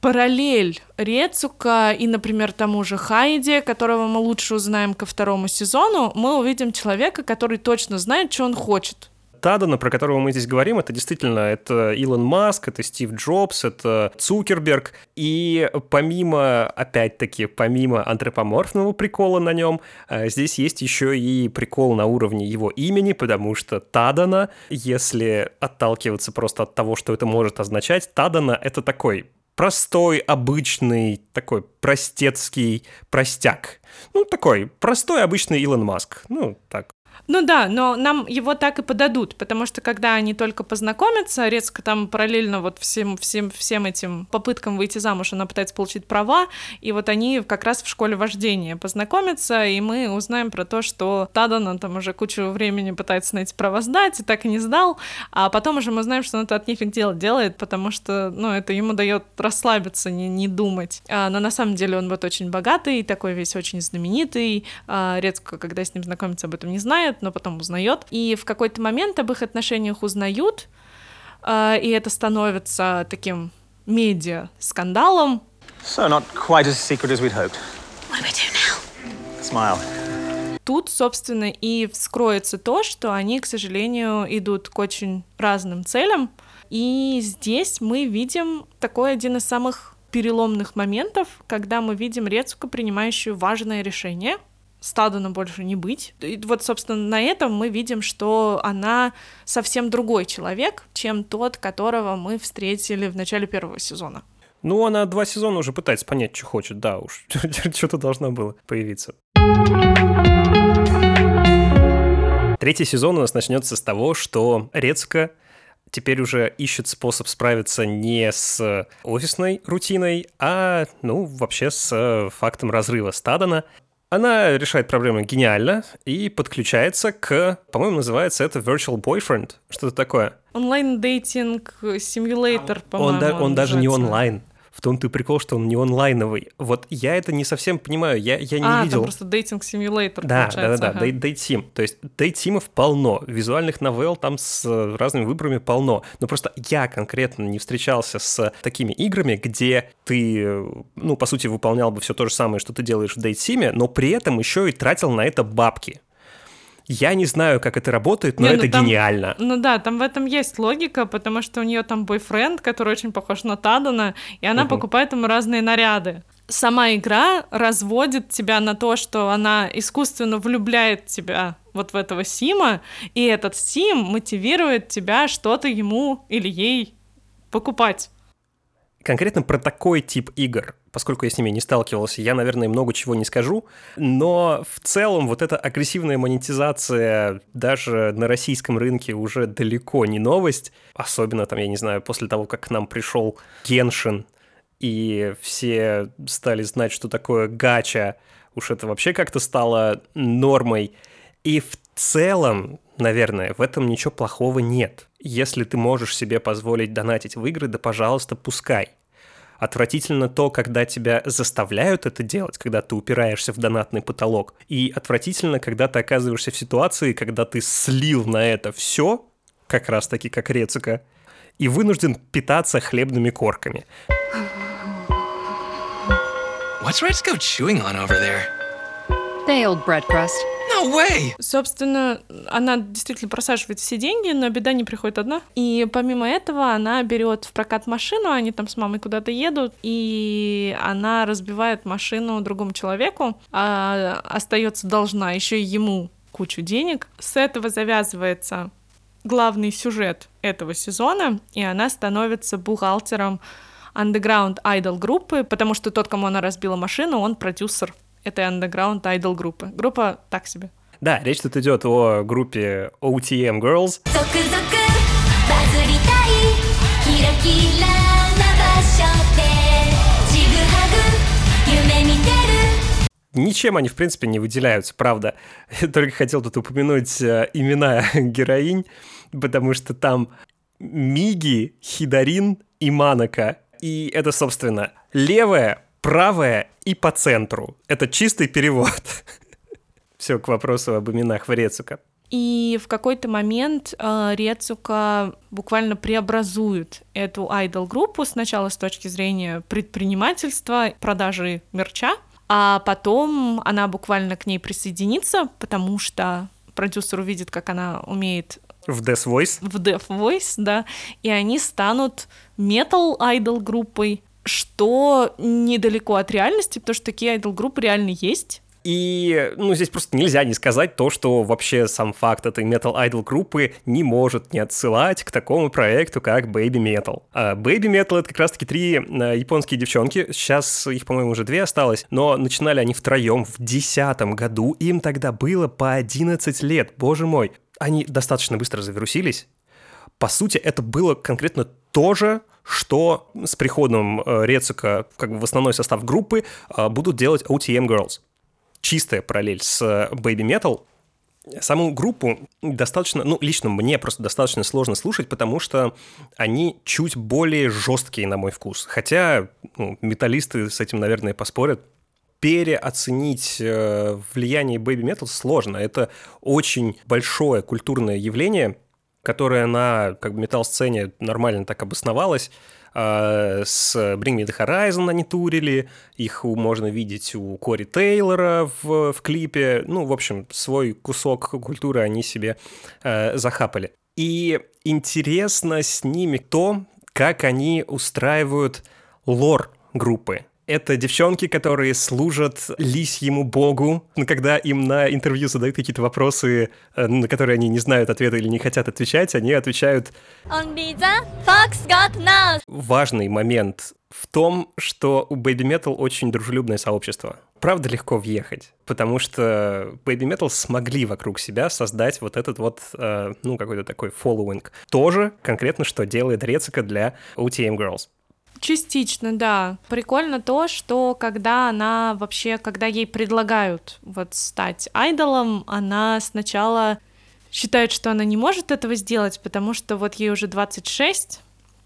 параллель Рецука и, например, тому же Хайде, которого мы лучше узнаем ко второму сезону, мы увидим человека, который точно знает, что он хочет.
Тадана, про которого мы здесь говорим, это действительно это Илон Маск, это Стив Джобс, это Цукерберг. И помимо, опять-таки, помимо антропоморфного прикола на нем, э, здесь есть еще и прикол на уровне его имени, потому что Тадана, если отталкиваться просто от того, что это может означать, Тадана — это такой простой, обычный, такой простецкий простяк. Ну, такой простой, обычный Илон Маск. Ну, так,
ну да, но нам его так и подадут, потому что когда они только познакомятся, резко там параллельно вот всем, всем, всем этим попыткам выйти замуж, она пытается получить права, и вот они как раз в школе вождения познакомятся, и мы узнаем про то, что Тадана там уже кучу времени пытается на эти права сдать, и так и не сдал, а потом уже мы знаем, что он это от нефиг делать делает, потому что, ну, это ему дает расслабиться, не, не думать. А, но на самом деле он вот очень богатый, такой весь очень знаменитый, а, редко, когда с ним знакомиться, об этом не знает, знает, но потом узнает. И в какой-то момент об их отношениях узнают, э, и это становится таким медиа-скандалом. So not quite as secret as we'd hoped. What do we do now? Smile. Тут, собственно, и вскроется то, что они, к сожалению, идут к очень разным целям. И здесь мы видим такой один из самых переломных моментов, когда мы видим Рецука, принимающую важное решение — Стадуна больше не быть. И вот, собственно, на этом мы видим, что она совсем другой человек, чем тот, которого мы встретили в начале первого сезона.
Ну, она два сезона уже пытается понять, что хочет, да уж. Что-то должно было появиться. Третий сезон у нас начнется с того, что Рецка теперь уже ищет способ справиться не с офисной рутиной, а, ну, вообще с фактом разрыва Стадана. Она решает проблему гениально и подключается к, по-моему, называется это Virtual Boyfriend, что-то такое.
Онлайн-дейтинг симулятор, по-моему.
Он, да, он даже не онлайн. В том-то и прикол, что он не онлайновый. Вот я это не совсем понимаю, я, я не
а,
видел.
там просто дейтинг-симулятор,
Да, да, да, да, ага. дейтсим. То есть дейтсимов полно, визуальных новелл там с разными выборами полно. Но просто я конкретно не встречался с такими играми, где ты, ну, по сути, выполнял бы все то же самое, что ты делаешь в дейтсиме, но при этом еще и тратил на это бабки. Я не знаю, как это работает, но не, ну это
там,
гениально.
Ну да, там в этом есть логика, потому что у нее там бойфренд, который очень похож на Тадана, и она угу. покупает ему разные наряды. Сама игра разводит тебя на то, что она искусственно влюбляет тебя вот в этого Сима, и этот Сим мотивирует тебя что-то ему или ей покупать.
Конкретно про такой тип игр, поскольку я с ними не сталкивался, я, наверное, много чего не скажу, но в целом вот эта агрессивная монетизация даже на российском рынке уже далеко не новость, особенно там, я не знаю, после того, как к нам пришел Геншин, и все стали знать, что такое гача, уж это вообще как-то стало нормой. И в целом, наверное, в этом ничего плохого нет. Если ты можешь себе позволить донатить в игры, да пожалуйста, пускай. Отвратительно то, когда тебя заставляют это делать, когда ты упираешься в донатный потолок. И отвратительно, когда ты оказываешься в ситуации, когда ты слил на это все, как раз таки как Рецика, и вынужден питаться хлебными корками. What's Retzko chewing on over there?
Old bread crust. No way! Собственно, она действительно просаживает все деньги, но беда не приходит одна. И помимо этого она берет в прокат машину, они там с мамой куда-то едут, и она разбивает машину другому человеку, а остается должна еще и ему кучу денег. С этого завязывается главный сюжет этого сезона, и она становится бухгалтером underground idol группы, потому что тот, кому она разбила машину, он продюсер этой underground idol группы. Группа так себе.
Да, речь тут идет о группе OTM Girls. Ничем они, в принципе, не выделяются, правда. Я только хотел тут упомянуть э, имена героинь, потому что там Миги, Хидарин и Манака. И это, собственно, левая правая и по центру. Это чистый перевод. Все к вопросу об именах Врецука.
И в какой-то момент э, Рецука буквально преобразует эту айдол-группу сначала с точки зрения предпринимательства, продажи мерча, а потом она буквально к ней присоединится, потому что продюсер увидит, как она умеет
в Death Voice.
В Death Voice, да. И они станут метал айдол группой, что недалеко от реальности, потому что такие айдол группы реально есть.
И, ну, здесь просто нельзя не сказать то, что вообще сам факт этой Metal Idol группы не может не отсылать к такому проекту, как Baby Metal. А Baby Metal — это как раз-таки три э, японские девчонки, сейчас их, по-моему, уже две осталось, но начинали они втроем в десятом году, им тогда было по 11 лет, боже мой. Они достаточно быстро завирусились. По сути, это было конкретно то же, что с приходом э, Рецика как бы в основной состав группы э, будут делать OTM Girls чистая параллель с э, Baby Metal. Саму группу достаточно, ну, лично мне просто достаточно сложно слушать, потому что они чуть более жесткие, на мой вкус. Хотя ну, металлисты с этим, наверное, поспорят. Переоценить влияние Baby Metal сложно. Это очень большое культурное явление, которое на как бы метал-сцене нормально так обосновалось. А, с Bring Me The Horizon они турили, их можно видеть у Кори Тейлора в, в клипе. Ну, в общем, свой кусок культуры они себе э, захапали. И интересно с ними то, как они устраивают лор группы это девчонки, которые служат лисьему богу. Когда им на интервью задают какие-то вопросы, э, на которые они не знают ответа или не хотят отвечать, они отвечают... Важный момент в том, что у Baby Metal очень дружелюбное сообщество. Правда, легко въехать, потому что Baby Metal смогли вокруг себя создать вот этот вот, э, ну, какой-то такой following. Тоже конкретно, что делает Рецика для OTM Girls.
Частично, да. Прикольно то, что когда она вообще, когда ей предлагают вот стать айдолом, она сначала считает, что она не может этого сделать, потому что вот ей уже 26,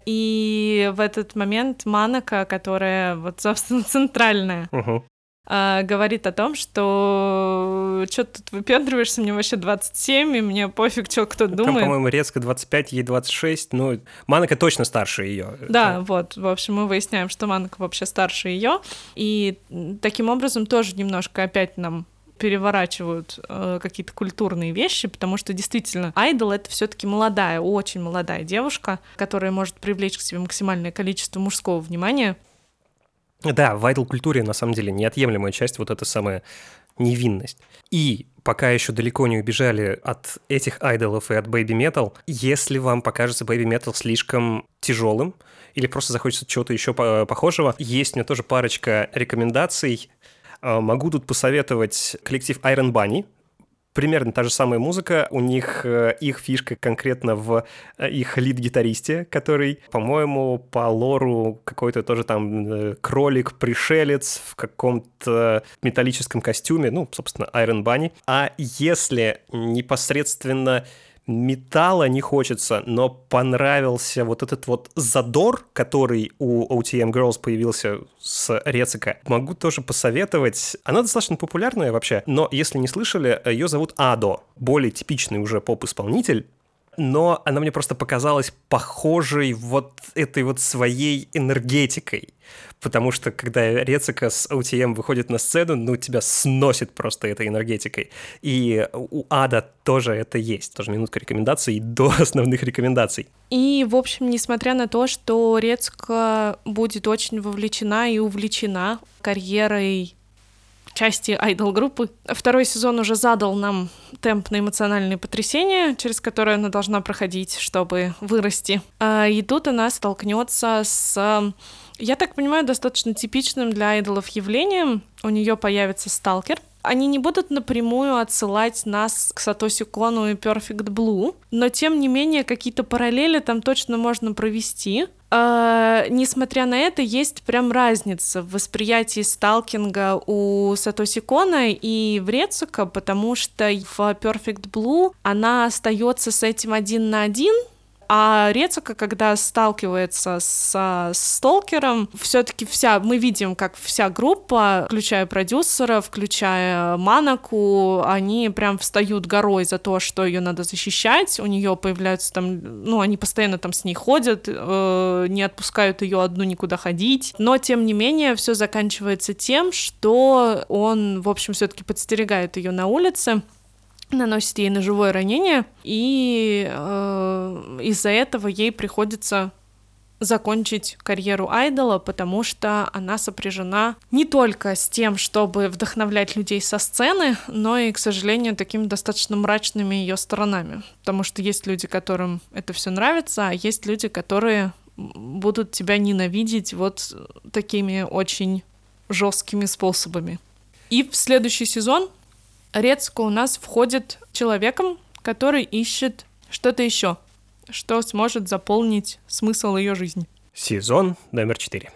и в этот момент Манака, которая вот, собственно, центральная, uh-huh э, говорит о том, что что ты тут выпендриваешься, мне вообще 27, и мне пофиг, что кто думает. Там,
по-моему, резко 25, ей 26, ну, Манака точно старше ее.
Да, да, вот, в общем, мы выясняем, что Манака вообще старше ее, и таким образом тоже немножко опять нам переворачивают э, какие-то культурные вещи, потому что действительно айдол это все-таки молодая, очень молодая девушка, которая может привлечь к себе максимальное количество мужского внимания.
Да, в айдол-культуре на самом деле неотъемлемая часть вот эта самая невинность. И пока еще далеко не убежали от этих айдолов и от Baby Metal, если вам покажется Baby Metal слишком тяжелым, или просто захочется чего-то еще похожего, есть у меня тоже парочка рекомендаций. А, могу тут посоветовать коллектив Iron Bunny, примерно та же самая музыка. У них э, их фишка конкретно в э, их лид-гитаристе, который, по-моему, по лору какой-то тоже там э, кролик-пришелец в каком-то металлическом костюме, ну, собственно, Iron Bunny. А если непосредственно металла не хочется, но понравился вот этот вот задор, который у OTM Girls появился с Рецика. Могу тоже посоветовать. Она достаточно популярная вообще, но если не слышали, ее зовут Адо. Более типичный уже поп-исполнитель но она мне просто показалась похожей вот этой вот своей энергетикой. Потому что когда Рецика с OTM выходит на сцену, ну, тебя сносит просто этой энергетикой. И у Ада тоже это есть. Тоже минутка рекомендаций до основных рекомендаций.
И, в общем, несмотря на то, что Рецка будет очень вовлечена и увлечена карьерой части айдол-группы. Второй сезон уже задал нам темп на эмоциональные потрясения, через которые она должна проходить, чтобы вырасти. А, и тут она столкнется с, я так понимаю, достаточно типичным для айдолов явлением. У нее появится сталкер, они не будут напрямую отсылать нас к Сатоси Кону и Perfect Blue, но тем не менее какие-то параллели там точно можно провести. Uh, несмотря на это, есть прям разница в восприятии сталкинга у Сатоси Кона и в Рецука, потому что в Perfect Blue она остается с этим один на один, А Рецука, когда сталкивается с сталкером, все-таки вся, мы видим, как вся группа, включая продюсера, включая Манаку, они прям встают горой за то, что ее надо защищать. У нее появляются там, ну, они постоянно там с ней ходят, э, не отпускают ее одну никуда ходить. Но тем не менее, все заканчивается тем, что он, в общем, все-таки подстерегает ее на улице наносит ей ножевое ранение, и э, из-за этого ей приходится закончить карьеру айдола, потому что она сопряжена не только с тем, чтобы вдохновлять людей со сцены, но и, к сожалению, такими достаточно мрачными ее сторонами. Потому что есть люди, которым это все нравится, а есть люди, которые будут тебя ненавидеть вот такими очень жесткими способами. И в следующий сезон Рецко у нас входит человеком, который ищет что-то еще, что сможет заполнить смысл ее жизни.
Сезон номер четыре.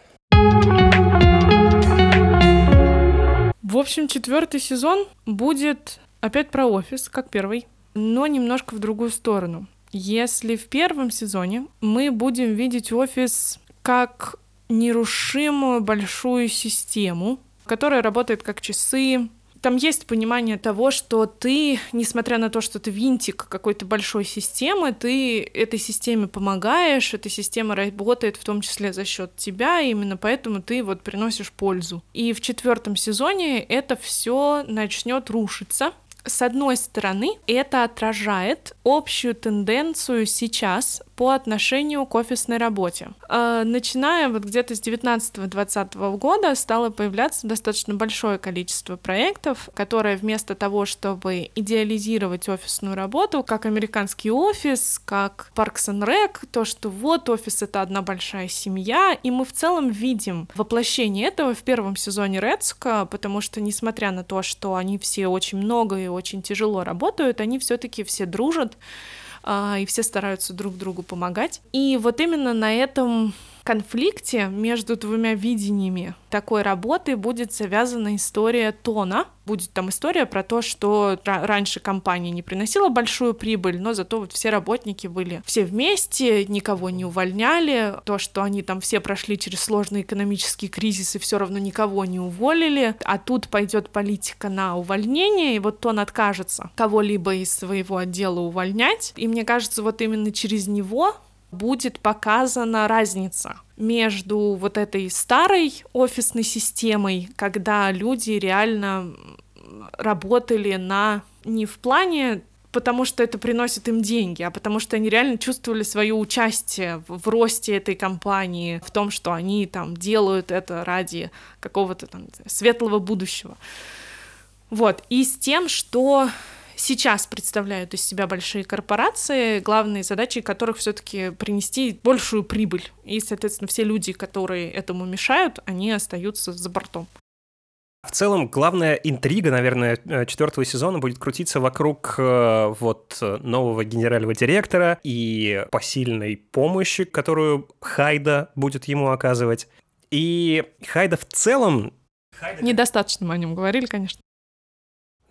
В общем, четвертый сезон будет опять про офис, как первый, но немножко в другую сторону. Если в первом сезоне мы будем видеть офис как нерушимую большую систему, которая работает как часы, там есть понимание того, что ты, несмотря на то, что ты винтик какой-то большой системы, ты этой системе помогаешь, эта система работает в том числе за счет тебя, и именно поэтому ты вот приносишь пользу. И в четвертом сезоне это все начнет рушиться, с одной стороны, это отражает общую тенденцию сейчас по отношению к офисной работе. А, начиная вот где-то с 19-20 года стало появляться достаточно большое количество проектов, которые вместо того, чтобы идеализировать офисную работу, как американский офис, как Parks and Rec, то, что вот офис — это одна большая семья, и мы в целом видим воплощение этого в первом сезоне Редска, потому что, несмотря на то, что они все очень много и очень тяжело работают, они все-таки все дружат, а, и все стараются друг другу помогать. И вот именно на этом конфликте между двумя видениями такой работы будет завязана история тона. Будет там история про то, что раньше компания не приносила большую прибыль, но зато вот все работники были все вместе, никого не увольняли. То, что они там все прошли через сложный экономический кризис и все равно никого не уволили. А тут пойдет политика на увольнение, и вот тон откажется кого-либо из своего отдела увольнять. И мне кажется, вот именно через него будет показана разница между вот этой старой офисной системой, когда люди реально работали на не в плане потому что это приносит им деньги, а потому что они реально чувствовали свое участие в, в росте этой компании, в том, что они там делают это ради какого-то там светлого будущего. Вот, и с тем, что сейчас представляют из себя большие корпорации, главные задачи которых все-таки принести большую прибыль. И, соответственно, все люди, которые этому мешают, они остаются за бортом.
В целом, главная интрига, наверное, э, четвертого сезона будет крутиться вокруг э, вот нового генерального директора и посильной помощи, которую Хайда будет ему оказывать. И Хайда в целом...
Недостаточно мы о нем говорили, конечно.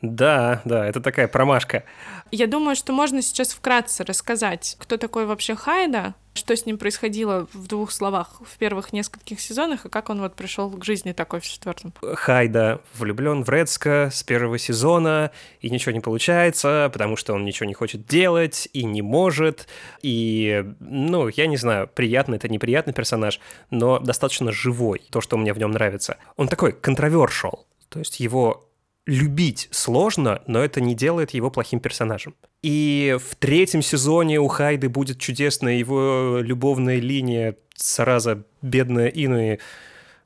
Да, да, это такая промашка.
Я думаю, что можно сейчас вкратце рассказать, кто такой вообще Хайда, что с ним происходило в двух словах в первых нескольких сезонах, и как он вот пришел к жизни такой в четвертом.
Хайда влюблен в Редска с первого сезона, и ничего не получается, потому что он ничего не хочет делать и не может. И, ну, я не знаю, приятный это неприятный персонаж, но достаточно живой, то, что мне в нем нравится. Он такой контровершал, то есть его любить сложно, но это не делает его плохим персонажем. И в третьем сезоне у Хайды будет чудесная его любовная линия сраза бедная Инуи,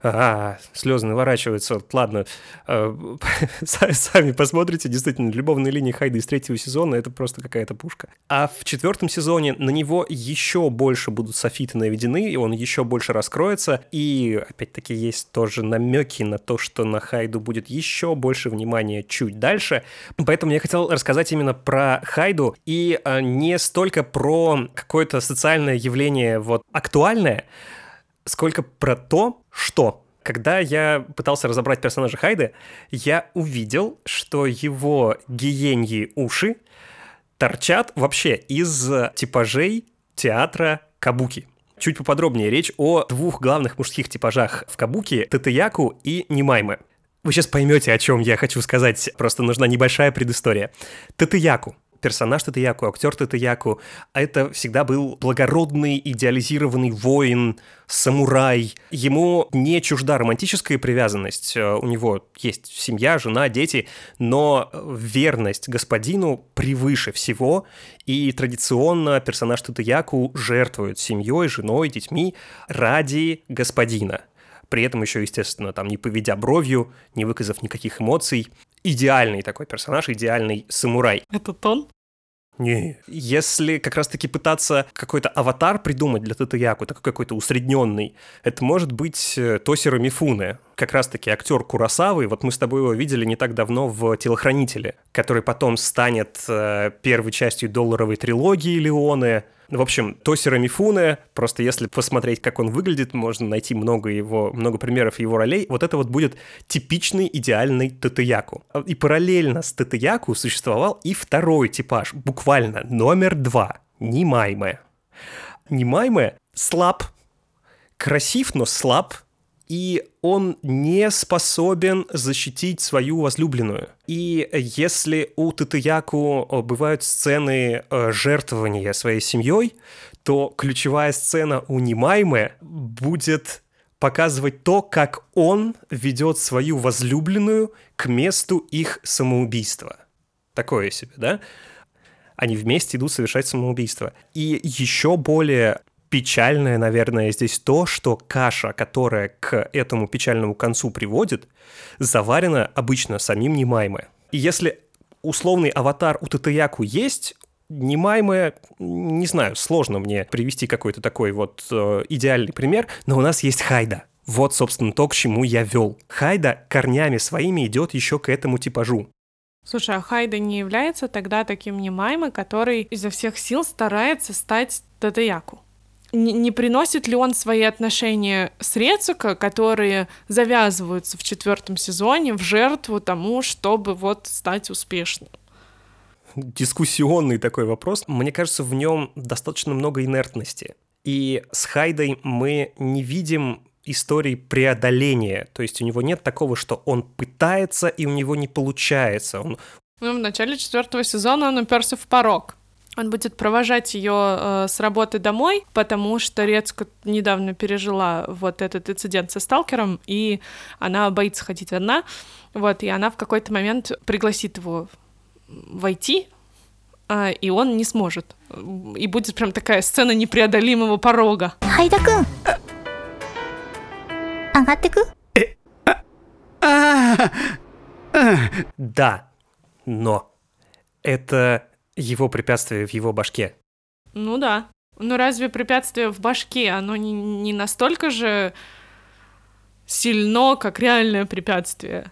а, слезы наворачиваются. Ладно, э, сами посмотрите. Действительно, любовные линии Хайда из третьего сезона — это просто какая-то пушка. А в четвертом сезоне на него еще больше будут софиты наведены, и он еще больше раскроется. И, опять-таки, есть тоже намеки на то, что на Хайду будет еще больше внимания чуть дальше. Поэтому я хотел рассказать именно про Хайду и а, не столько про какое-то социальное явление вот актуальное, сколько про то, что когда я пытался разобрать персонажа Хайды, я увидел, что его гиеньи уши торчат вообще из типажей театра кабуки. Чуть поподробнее речь о двух главных мужских типажах в кабуки — Татаяку и Нимаймы. Вы сейчас поймете, о чем я хочу сказать, просто нужна небольшая предыстория. Татаяку персонаж Татаяку, актер Татаяку, а это всегда был благородный, идеализированный воин, самурай. Ему не чужда романтическая привязанность, э, у него есть семья, жена, дети, но верность господину превыше всего, и традиционно персонаж Татаяку жертвует семьей, женой, детьми ради господина при этом еще, естественно, там не поведя бровью, не выказав никаких эмоций. Идеальный такой персонаж, идеальный самурай.
Это тон?
Не, если как раз-таки пытаться какой-то аватар придумать для Татаяку, такой какой-то усредненный, это может быть э, Тосиро Мифуне, как раз-таки актер Курасавы, вот мы с тобой его видели не так давно в «Телохранителе», который потом станет э, первой частью долларовой трилогии Леоны, в общем, Тосира Мифуне, просто если посмотреть, как он выглядит, можно найти много его, много примеров его ролей. Вот это вот будет типичный идеальный Татаяку. И параллельно с Татаяку существовал и второй типаж, буквально номер два, Нимайме. Нимайме слаб, красив, но слаб, и он не способен защитить свою возлюбленную. И если у Татыяку э, бывают сцены э, жертвования своей семьей, то ключевая сцена у Нимаймы будет показывать то, как он ведет свою возлюбленную к месту их самоубийства. Такое себе, да? Они вместе идут совершать самоубийство. И еще более печальное, наверное, здесь то, что каша, которая к этому печальному концу приводит, заварена обычно самим Немайме. И если условный аватар у Татаяку есть, Немаймы, не знаю, сложно мне привести какой-то такой вот э, идеальный пример, но у нас есть Хайда. Вот, собственно, то, к чему я вел. Хайда корнями своими идет еще к этому типажу.
Слушай, а Хайда не является тогда таким Немаймы, который изо всех сил старается стать Татаяку? Не, не приносит ли он свои отношения с Рецука, которые завязываются в четвертом сезоне, в жертву тому, чтобы вот стать успешным?
Дискуссионный такой вопрос. Мне кажется, в нем достаточно много инертности. И с Хайдой мы не видим истории преодоления. То есть у него нет такого, что он пытается, и у него не получается. Он...
Ну, в начале четвертого сезона он уперся в порог. Он будет провожать ее э, с работы домой, потому что Рецко недавно пережила вот этот инцидент со сталкером, и она боится ходить одна. Вот, и она в какой-то момент пригласит его войти, э, и он не сможет. И будет прям такая сцена непреодолимого порога. Хайда-кун!
Да, но это его препятствие в его башке.
Ну да. Но разве препятствие в башке, оно не, не настолько же сильно, как реальное препятствие?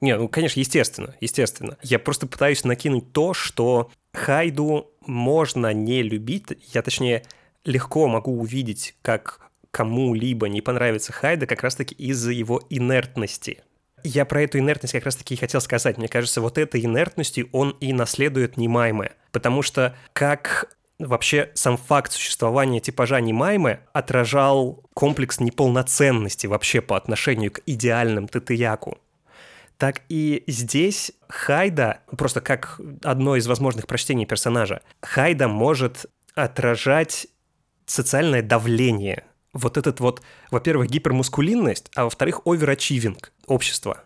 Не, ну, конечно, естественно, естественно. Я просто пытаюсь накинуть то, что Хайду можно не любить. Я, точнее, легко могу увидеть, как кому-либо не понравится Хайда как раз-таки из-за его инертности. Я про эту инертность как раз-таки и хотел сказать. Мне кажется, вот этой инертностью он и наследует Немаймы. Потому что как вообще сам факт существования типажа Немаймы отражал комплекс неполноценности вообще по отношению к идеальным Татыяку так и здесь Хайда, просто как одно из возможных прочтений персонажа, Хайда может отражать социальное давление вот этот вот, во-первых, гипермускулинность, а во-вторых, оверачивинг общества.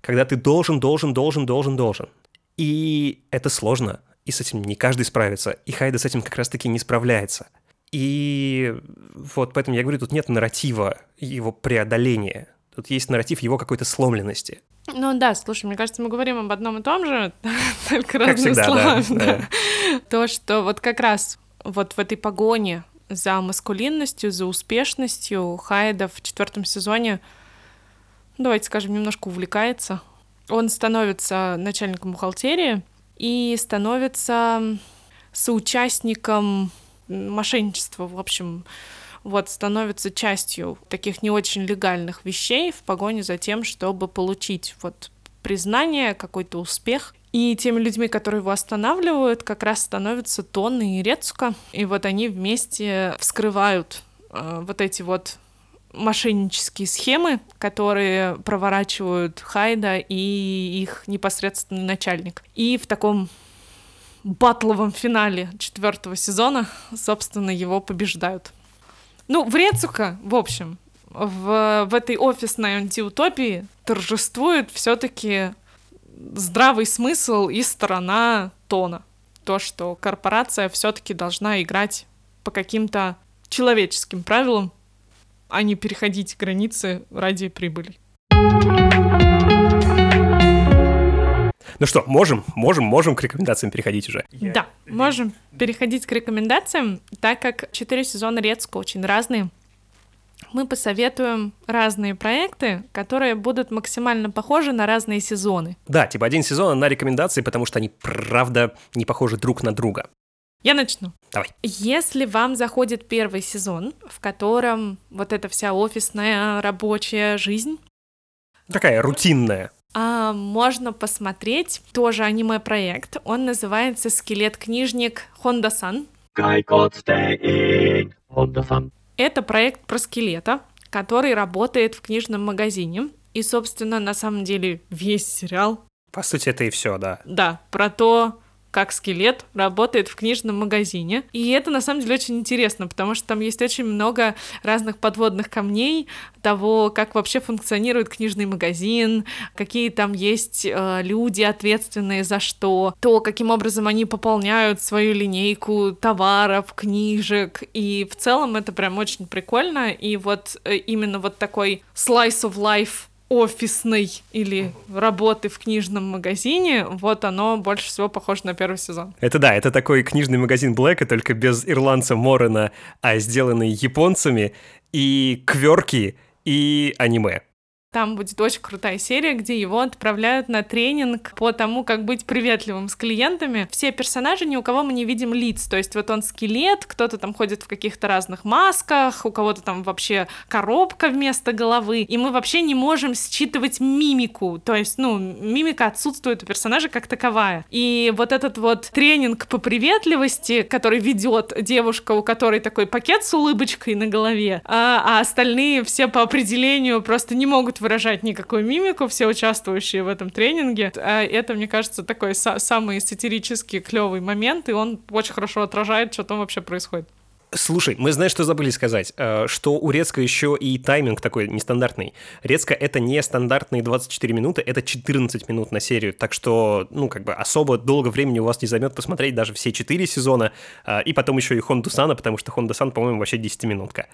Когда ты должен, должен, должен, должен, должен. И это сложно, и с этим не каждый справится, и Хайда с этим как раз-таки не справляется. И вот поэтому я говорю, тут нет нарратива его преодоления. Тут есть нарратив его какой-то сломленности.
Ну да, слушай, мне кажется, мы говорим об одном и том же, только разными словами. Да, да. То, что вот как раз вот в этой погоне за маскулинностью, за успешностью. Хайда в четвертом сезоне, давайте скажем, немножко увлекается. Он становится начальником бухгалтерии и становится соучастником мошенничества, в общем, вот, становится частью таких не очень легальных вещей в погоне за тем, чтобы получить вот признание, какой-то успех И теми людьми, которые его останавливают, как раз становятся Тонны и Рецука. И вот они вместе вскрывают э, вот эти вот мошеннические схемы, которые проворачивают Хайда и их непосредственный начальник. И в таком батловом финале четвертого сезона, собственно, его побеждают. Ну, в Рецука, в общем, в, в этой офисной антиутопии торжествует все-таки здравый смысл и сторона тона. То, что корпорация все-таки должна играть по каким-то человеческим правилам, а не переходить границы ради прибыли.
Ну что, можем, можем, можем к рекомендациям переходить уже.
Да, можем переходить к рекомендациям, так как четыре сезона Рецко очень разные. Мы посоветуем разные проекты, которые будут максимально похожи на разные сезоны.
Да, типа один сезон на рекомендации, потому что они правда не похожи друг на друга.
Я начну.
Давай.
Если вам заходит первый сезон, в котором вот эта вся офисная рабочая жизнь...
Такая рутинная.
А, можно посмотреть тоже аниме-проект. Он называется «Скелет-книжник Хонда-сан». Это проект про скелета, который работает в книжном магазине. И, собственно, на самом деле весь сериал...
По сути, это и все, да.
Да, про то, как скелет работает в книжном магазине. И это на самом деле очень интересно, потому что там есть очень много разных подводных камней того, как вообще функционирует книжный магазин, какие там есть э, люди ответственные за что, то, каким образом они пополняют свою линейку товаров, книжек. И в целом это прям очень прикольно. И вот э, именно вот такой slice of life офисной или работы в книжном магазине, вот оно больше всего похоже на первый сезон.
Это да, это такой книжный магазин Блэка, только без ирландца Морена, а сделанный японцами, и кверки, и аниме.
Там будет очень крутая серия, где его отправляют на тренинг по тому, как быть приветливым с клиентами. Все персонажи, ни у кого мы не видим лиц. То есть вот он скелет, кто-то там ходит в каких-то разных масках, у кого-то там вообще коробка вместо головы. И мы вообще не можем считывать мимику. То есть, ну, мимика отсутствует у персонажа как таковая. И вот этот вот тренинг по приветливости, который ведет девушка, у которой такой пакет с улыбочкой на голове, а, а остальные все по определению просто не могут выражать никакую мимику, все участвующие в этом тренинге. А это, мне кажется, такой самый сатирический клевый момент, и он очень хорошо отражает, что там вообще происходит.
Слушай, мы знаем, что забыли сказать, э, что у Рецка еще и тайминг такой нестандартный. Рецка — это не стандартные 24 минуты, это 14 минут на серию, так что, ну, как бы особо долго времени у вас не займет посмотреть даже все 4 сезона, э, и потом еще и Хонду Сана, потому что Хонда Сан, по-моему, вообще 10-минутка.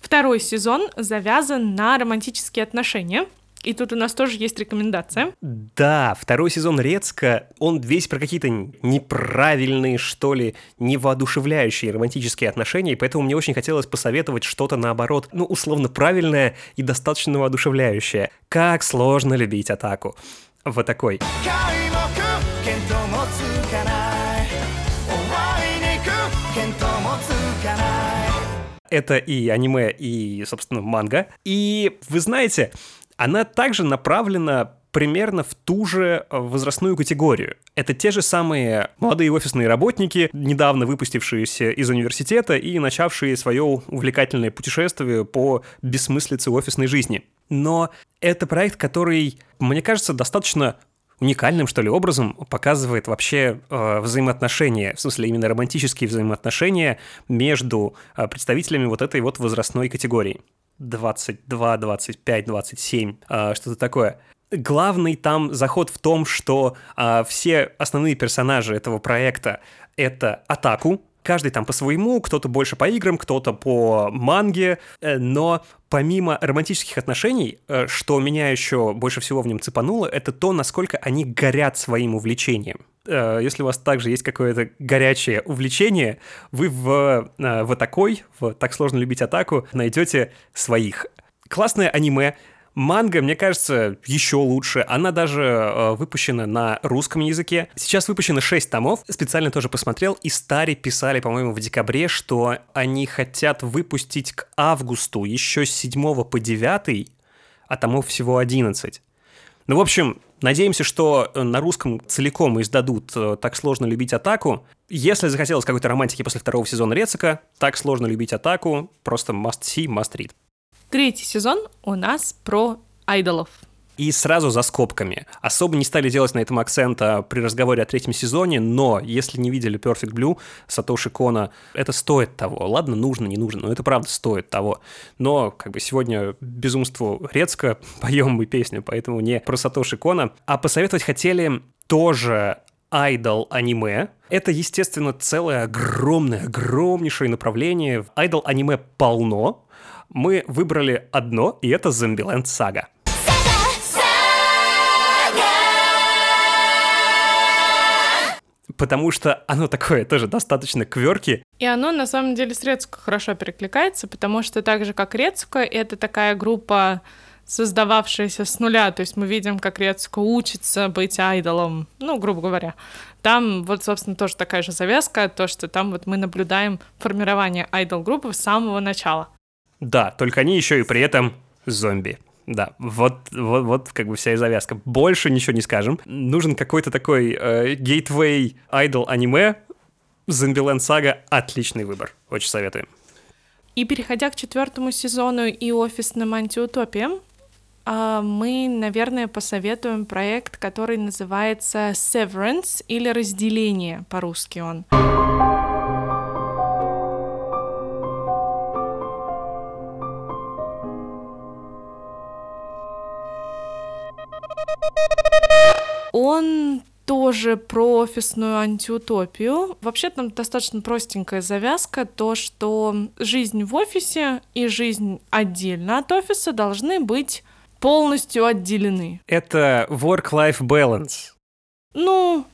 Второй сезон завязан на романтические отношения. И тут у нас тоже есть рекомендация.
Да, второй сезон Рецка, он весь про какие-то неправильные, что ли, невоодушевляющие романтические отношения, и поэтому мне очень хотелось посоветовать что-то наоборот, ну, условно правильное и достаточно воодушевляющее. Как сложно любить атаку. Вот такой. Это и аниме, и, собственно, манга. И вы знаете, она также направлена примерно в ту же э, возрастную категорию. Это те же самые молодые офисные работники, недавно выпустившиеся из университета и начавшие свое увлекательное путешествие по бессмыслице офисной жизни. Но это проект, который, мне кажется, достаточно уникальным, что ли, образом показывает вообще э, взаимоотношения, в смысле именно романтические взаимоотношения между э, представителями вот этой вот возрастной категории. 22, 25, 27, э, что-то такое. Главный там заход в том, что э, все основные персонажи этого проекта — это Атаку, каждый там по своему, кто-то больше по играм, кто-то по манге, э, но помимо романтических отношений, э, что меня еще больше всего в нем цепануло, это то, насколько они горят своим увлечением. Э, если у вас также есть какое-то горячее увлечение, вы в, в такой, в «Так сложно любить атаку» найдете своих. Классное аниме, Манга, мне кажется, еще лучше. Она даже э, выпущена на русском языке. Сейчас выпущено 6 томов. Специально тоже посмотрел. И Стари писали, по-моему, в декабре, что они хотят выпустить к августу еще с 7 по 9, а томов всего 11. Ну, в общем, Надеемся, что э, на русском целиком издадут э, «Так сложно любить атаку». Если захотелось какой-то романтики после второго сезона Рецика, «Так сложно любить атаку» просто must see, must read.
Третий сезон у нас про айдолов.
И сразу за скобками. Особо не стали делать на этом акцента при разговоре о третьем сезоне, но если не видели Perfect Blue Сатоши Кона, это стоит того. Ладно, нужно, не нужно, но это правда стоит того. Но как бы сегодня безумству Рецко поем мы песню, поэтому не про Сатоши Кона. А посоветовать хотели тоже айдол аниме. Это, естественно, целое огромное, огромнейшее направление. Айдол аниме полно. Мы выбрали одно, и это Zombieland Saga. потому что оно такое тоже достаточно кверки.
И оно на самом деле с Рецко хорошо перекликается, потому что так же, как Рецко, это такая группа, создававшаяся с нуля, то есть мы видим, как Рецко учится быть айдолом, ну, грубо говоря. Там вот, собственно, тоже такая же завязка, то, что там вот мы наблюдаем формирование айдол-группы с самого начала.
Да, только они еще и при этом зомби. Да, вот, вот, вот как бы вся и завязка. Больше ничего не скажем. Нужен какой-то такой э, gateway idol аниме. Zombieland Saga — отличный выбор. Очень советуем.
И переходя к четвертому сезону и офисным антиутопиям, мы, наверное, посоветуем проект, который называется Severance или разделение по-русски он. Он тоже про офисную антиутопию. Вообще там достаточно простенькая завязка, то, что жизнь в офисе и жизнь отдельно от офиса должны быть полностью отделены.
Это work-life balance.
Ну,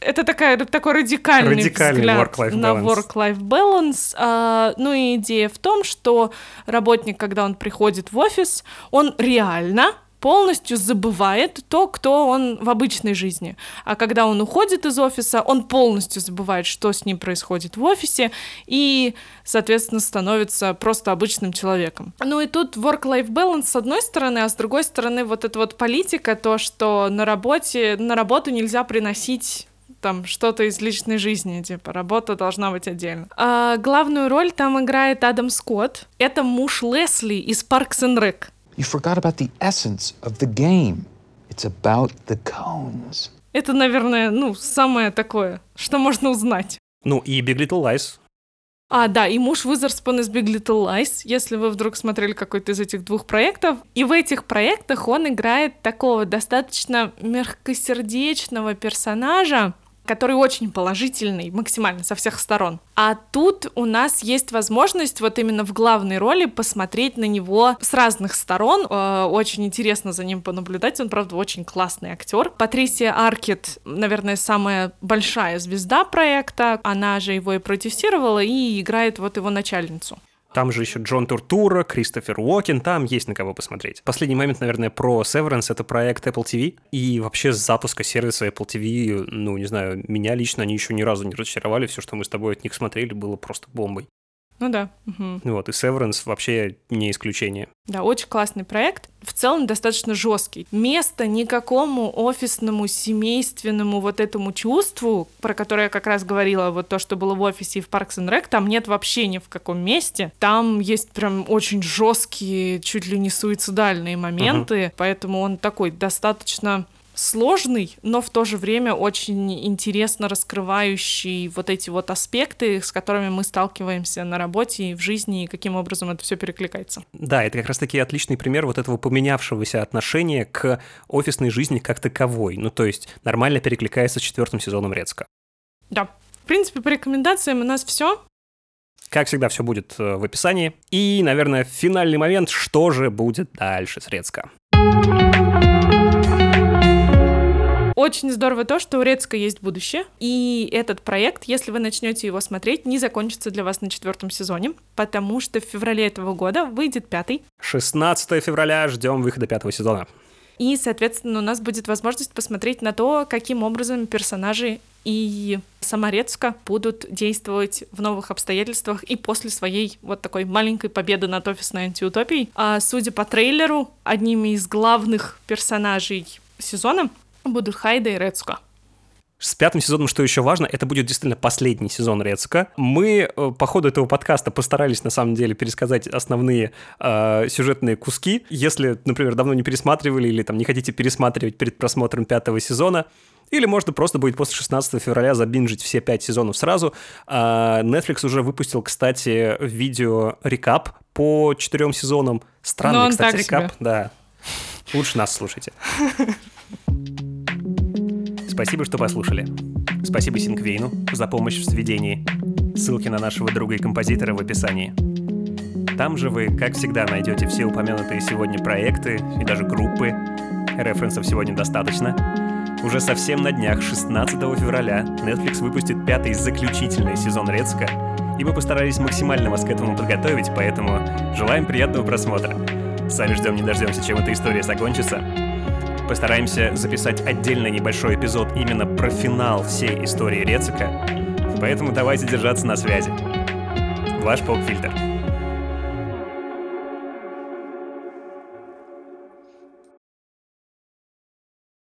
это такая, такой радикальный, радикальный взгляд work на work-life balance. А, ну и идея в том, что работник, когда он приходит в офис, он реально полностью забывает то, кто он в обычной жизни. А когда он уходит из офиса, он полностью забывает, что с ним происходит в офисе, и, соответственно, становится просто обычным человеком. Ну и тут work-life balance с одной стороны, а с другой стороны вот эта вот политика, то, что на работе, на работу нельзя приносить там что-то из личной жизни, типа работа должна быть отдельно. А, главную роль там играет Адам Скотт. Это муж Лесли из Parks and Rec. You forgot about the essence of the game. It's about the cones. Это, наверное, ну, самое такое, что можно узнать.
Ну, и Big Little Lies.
А, да, и муж Уизерспун из Big Little Lies, если вы вдруг смотрели какой-то из этих двух проектов. И в этих проектах он играет такого достаточно мягкосердечного персонажа, который очень положительный, максимально со всех сторон. А тут у нас есть возможность вот именно в главной роли посмотреть на него с разных сторон. Э, очень интересно за ним понаблюдать. Он, правда, очень классный актер. Патрисия Аркет, наверное, самая большая звезда проекта. Она же его и продюсировала и играет вот его начальницу.
Там же еще Джон Туртура, Кристофер Уокен, там есть на кого посмотреть. Последний момент, наверное, про Severance — это проект Apple TV. И вообще с запуска сервиса Apple TV, ну, не знаю, меня лично они еще ни разу не разочаровали. Все, что мы с тобой от них смотрели, было просто бомбой.
Ну да. Угу.
Вот, и Severance вообще не исключение.
Да, очень классный проект. В целом достаточно жесткий. Места никакому офисному, семейственному вот этому чувству, про которое я как раз говорила, вот то, что было в офисе и в Parks and Rec, там нет вообще ни в каком месте. Там есть прям очень жесткие, чуть ли не суицидальные моменты, угу. поэтому он такой достаточно сложный, но в то же время очень интересно раскрывающий вот эти вот аспекты, с которыми мы сталкиваемся на работе и в жизни, и каким образом это все перекликается.
Да, это как раз-таки отличный пример вот этого поменявшегося отношения к офисной жизни как таковой. Ну, то есть нормально перекликается с четвертым сезоном Рецка.
Да. В принципе, по рекомендациям у нас все.
Как всегда, все будет э, в описании. И, наверное, финальный момент, что же будет дальше с Рецка.
Очень здорово то, что у Рецка есть будущее, и этот проект, если вы начнете его смотреть, не закончится для вас на четвертом сезоне, потому что в феврале этого года выйдет пятый.
16 февраля ждем выхода пятого сезона.
И, соответственно, у нас будет возможность посмотреть на то, каким образом персонажи и сама Рецка будут действовать в новых обстоятельствах и после своей вот такой маленькой победы над офисной антиутопией. А судя по трейлеру, одними из главных персонажей сезона Будут Хайда и Рецко.
С пятым сезоном, что еще важно, это будет действительно последний сезон Рецика. Мы э, по ходу этого подкаста постарались, на самом деле, пересказать основные э, сюжетные куски. Если, например, давно не пересматривали или там не хотите пересматривать перед просмотром пятого сезона, или можно просто будет после 16 февраля забинжить все пять сезонов сразу. А Netflix уже выпустил, кстати, видео рекап по четырем сезонам. Странный, кстати, рекап. Себе. Да. Лучше нас слушайте. Спасибо, что послушали. Спасибо Синквейну за помощь в сведении. Ссылки на нашего друга и композитора в описании. Там же вы, как всегда, найдете все упомянутые сегодня проекты и даже группы. Референсов сегодня достаточно. Уже совсем на днях, 16 февраля, Netflix выпустит пятый заключительный сезон Рецка, и мы постарались максимально вас к этому подготовить, поэтому желаем приятного просмотра. Сами ждем не дождемся, чем эта история закончится. Постараемся записать отдельно небольшой эпизод именно про финал всей истории Рецика, поэтому давайте держаться на связи. Ваш поп-фильтр.